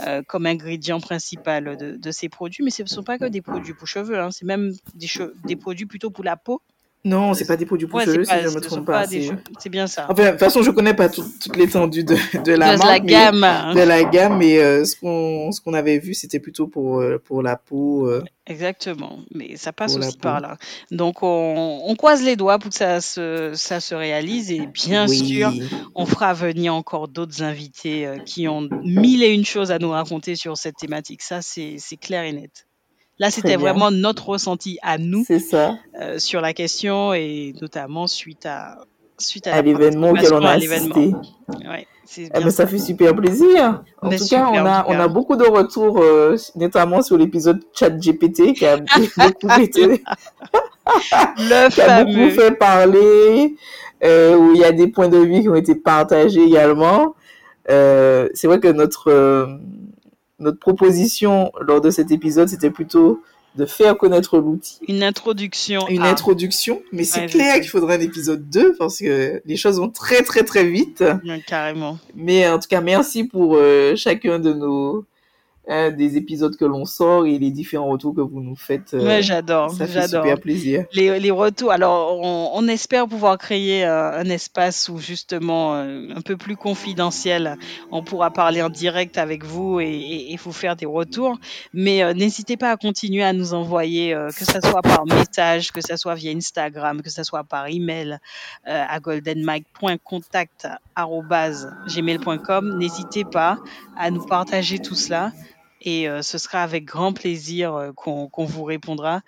euh, comme ingrédient principal de, de, ces produits. Mais ce ne sont pas que des produits pour cheveux, hein, c'est même des produits plutôt pour la peau. Non, c'est pas des produits pour cheveux, si je me trompe pas. C'est bien ça. Enfin, de toute façon, je connais pas toute l'étendue de, de, la, de la gamme. Hein. de la gamme, mais euh, ce qu'on avait vu, c'était plutôt pour euh, pour la peau. Euh. Exactement, mais ça passe aussi par là. Donc, on, on, croise les doigts pour que ça se ça se réalise et bien sûr, on fera venir encore d'autres invités qui ont mille et une choses à nous raconter sur cette thématique. Ça, c'est clair et net. Là, c'était vraiment notre ressenti à nous ça. Euh, sur la question et notamment suite à suite à, l'événement auquel on a assisté. Ouais, eh ben, ça fait super plaisir. En tout cas, on a, on a beaucoup de retours, euh, notamment sur l'épisode Chat GPT qui a beaucoup été... Le qui a beaucoup fait parler, euh, où il y a des points de vue qui ont été partagés également. Euh, c'est vrai que notre notre proposition lors de cet épisode, c'était plutôt de faire connaître l'outil. Une introduction. Une introduction, mais c'est clair qu'il faudrait un épisode 2 parce que les choses vont très très très vite. carrément. Mais en tout cas, merci pour euh, chacun de nos des épisodes que l'on sort et les différents retours que vous nous faites. Euh, j'adore, ça fait super plaisir. Les, les retours, alors on, espère pouvoir créer euh, un espace où justement euh, un peu plus confidentiel, on pourra parler en direct avec vous et, et, vous faire des retours. Mais n'hésitez pas à continuer à nous envoyer, que ce soit par message, que ce soit via Instagram, que ce soit par email à goldenmike.contact@gmail.com. N'hésitez pas à nous partager tout cela et euh, ce sera avec grand plaisir euh, qu'on vous répondra.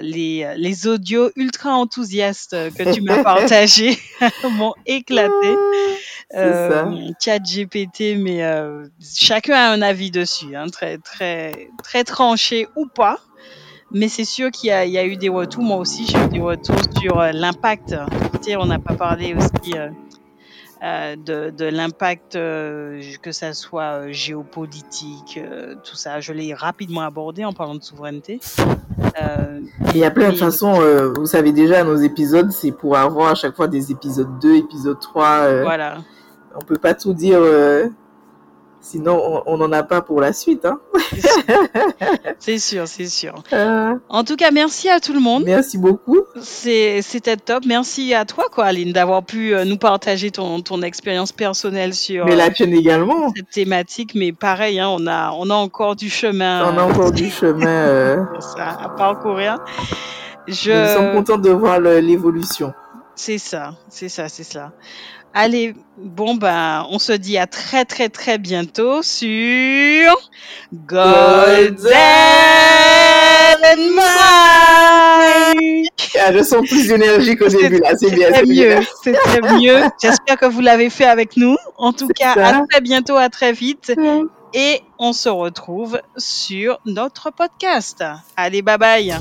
Les, les audios ultra enthousiastes que tu m'as partagés m'ont éclaté. Euh, chat GPT, mais euh, chacun a un avis dessus, hein, très, très, très tranché ou pas. Mais c'est sûr qu'il y, y, a eu des retours. Moi aussi, j'ai eu des retours sur l'impact. On n'a pas parlé aussi euh, de, de l'impact, euh, que ça soit euh, géopolitique, tout ça. Je l'ai rapidement abordé en parlant de souveraineté. il y a plein de façons, vous savez déjà, nos épisodes, c'est pour avoir à chaque fois des épisodes 2, épisode 3. voilà. On peut pas tout dire Sinon, on n'en a pas pour la suite. Hein c'est sûr, c'est sûr. Euh... En tout cas, merci à tout le monde. Merci beaucoup. C'était top. Merci à toi, quoi, Aline, d'avoir pu euh, nous partager ton, ton expérience personnelle sur mais la tienne également. cette thématique. Mais pareil, hein, on, a, on a encore du chemin. On a encore du chemin euh... ça, à parcourir. Je... Nous sommes contents de voir l'évolution. C'est ça, c'est ça, c'est ça. Allez, bon ben, on se dit à très très très bientôt sur Golden Mike. Ah, je sens plus d'énergie qu'au début là, c'est bien. C'est mieux, c'est très mieux. J'espère que vous l'avez fait avec nous. En tout cas, à très bientôt, à très vite. et on se retrouve sur notre podcast. Allez, bye bye.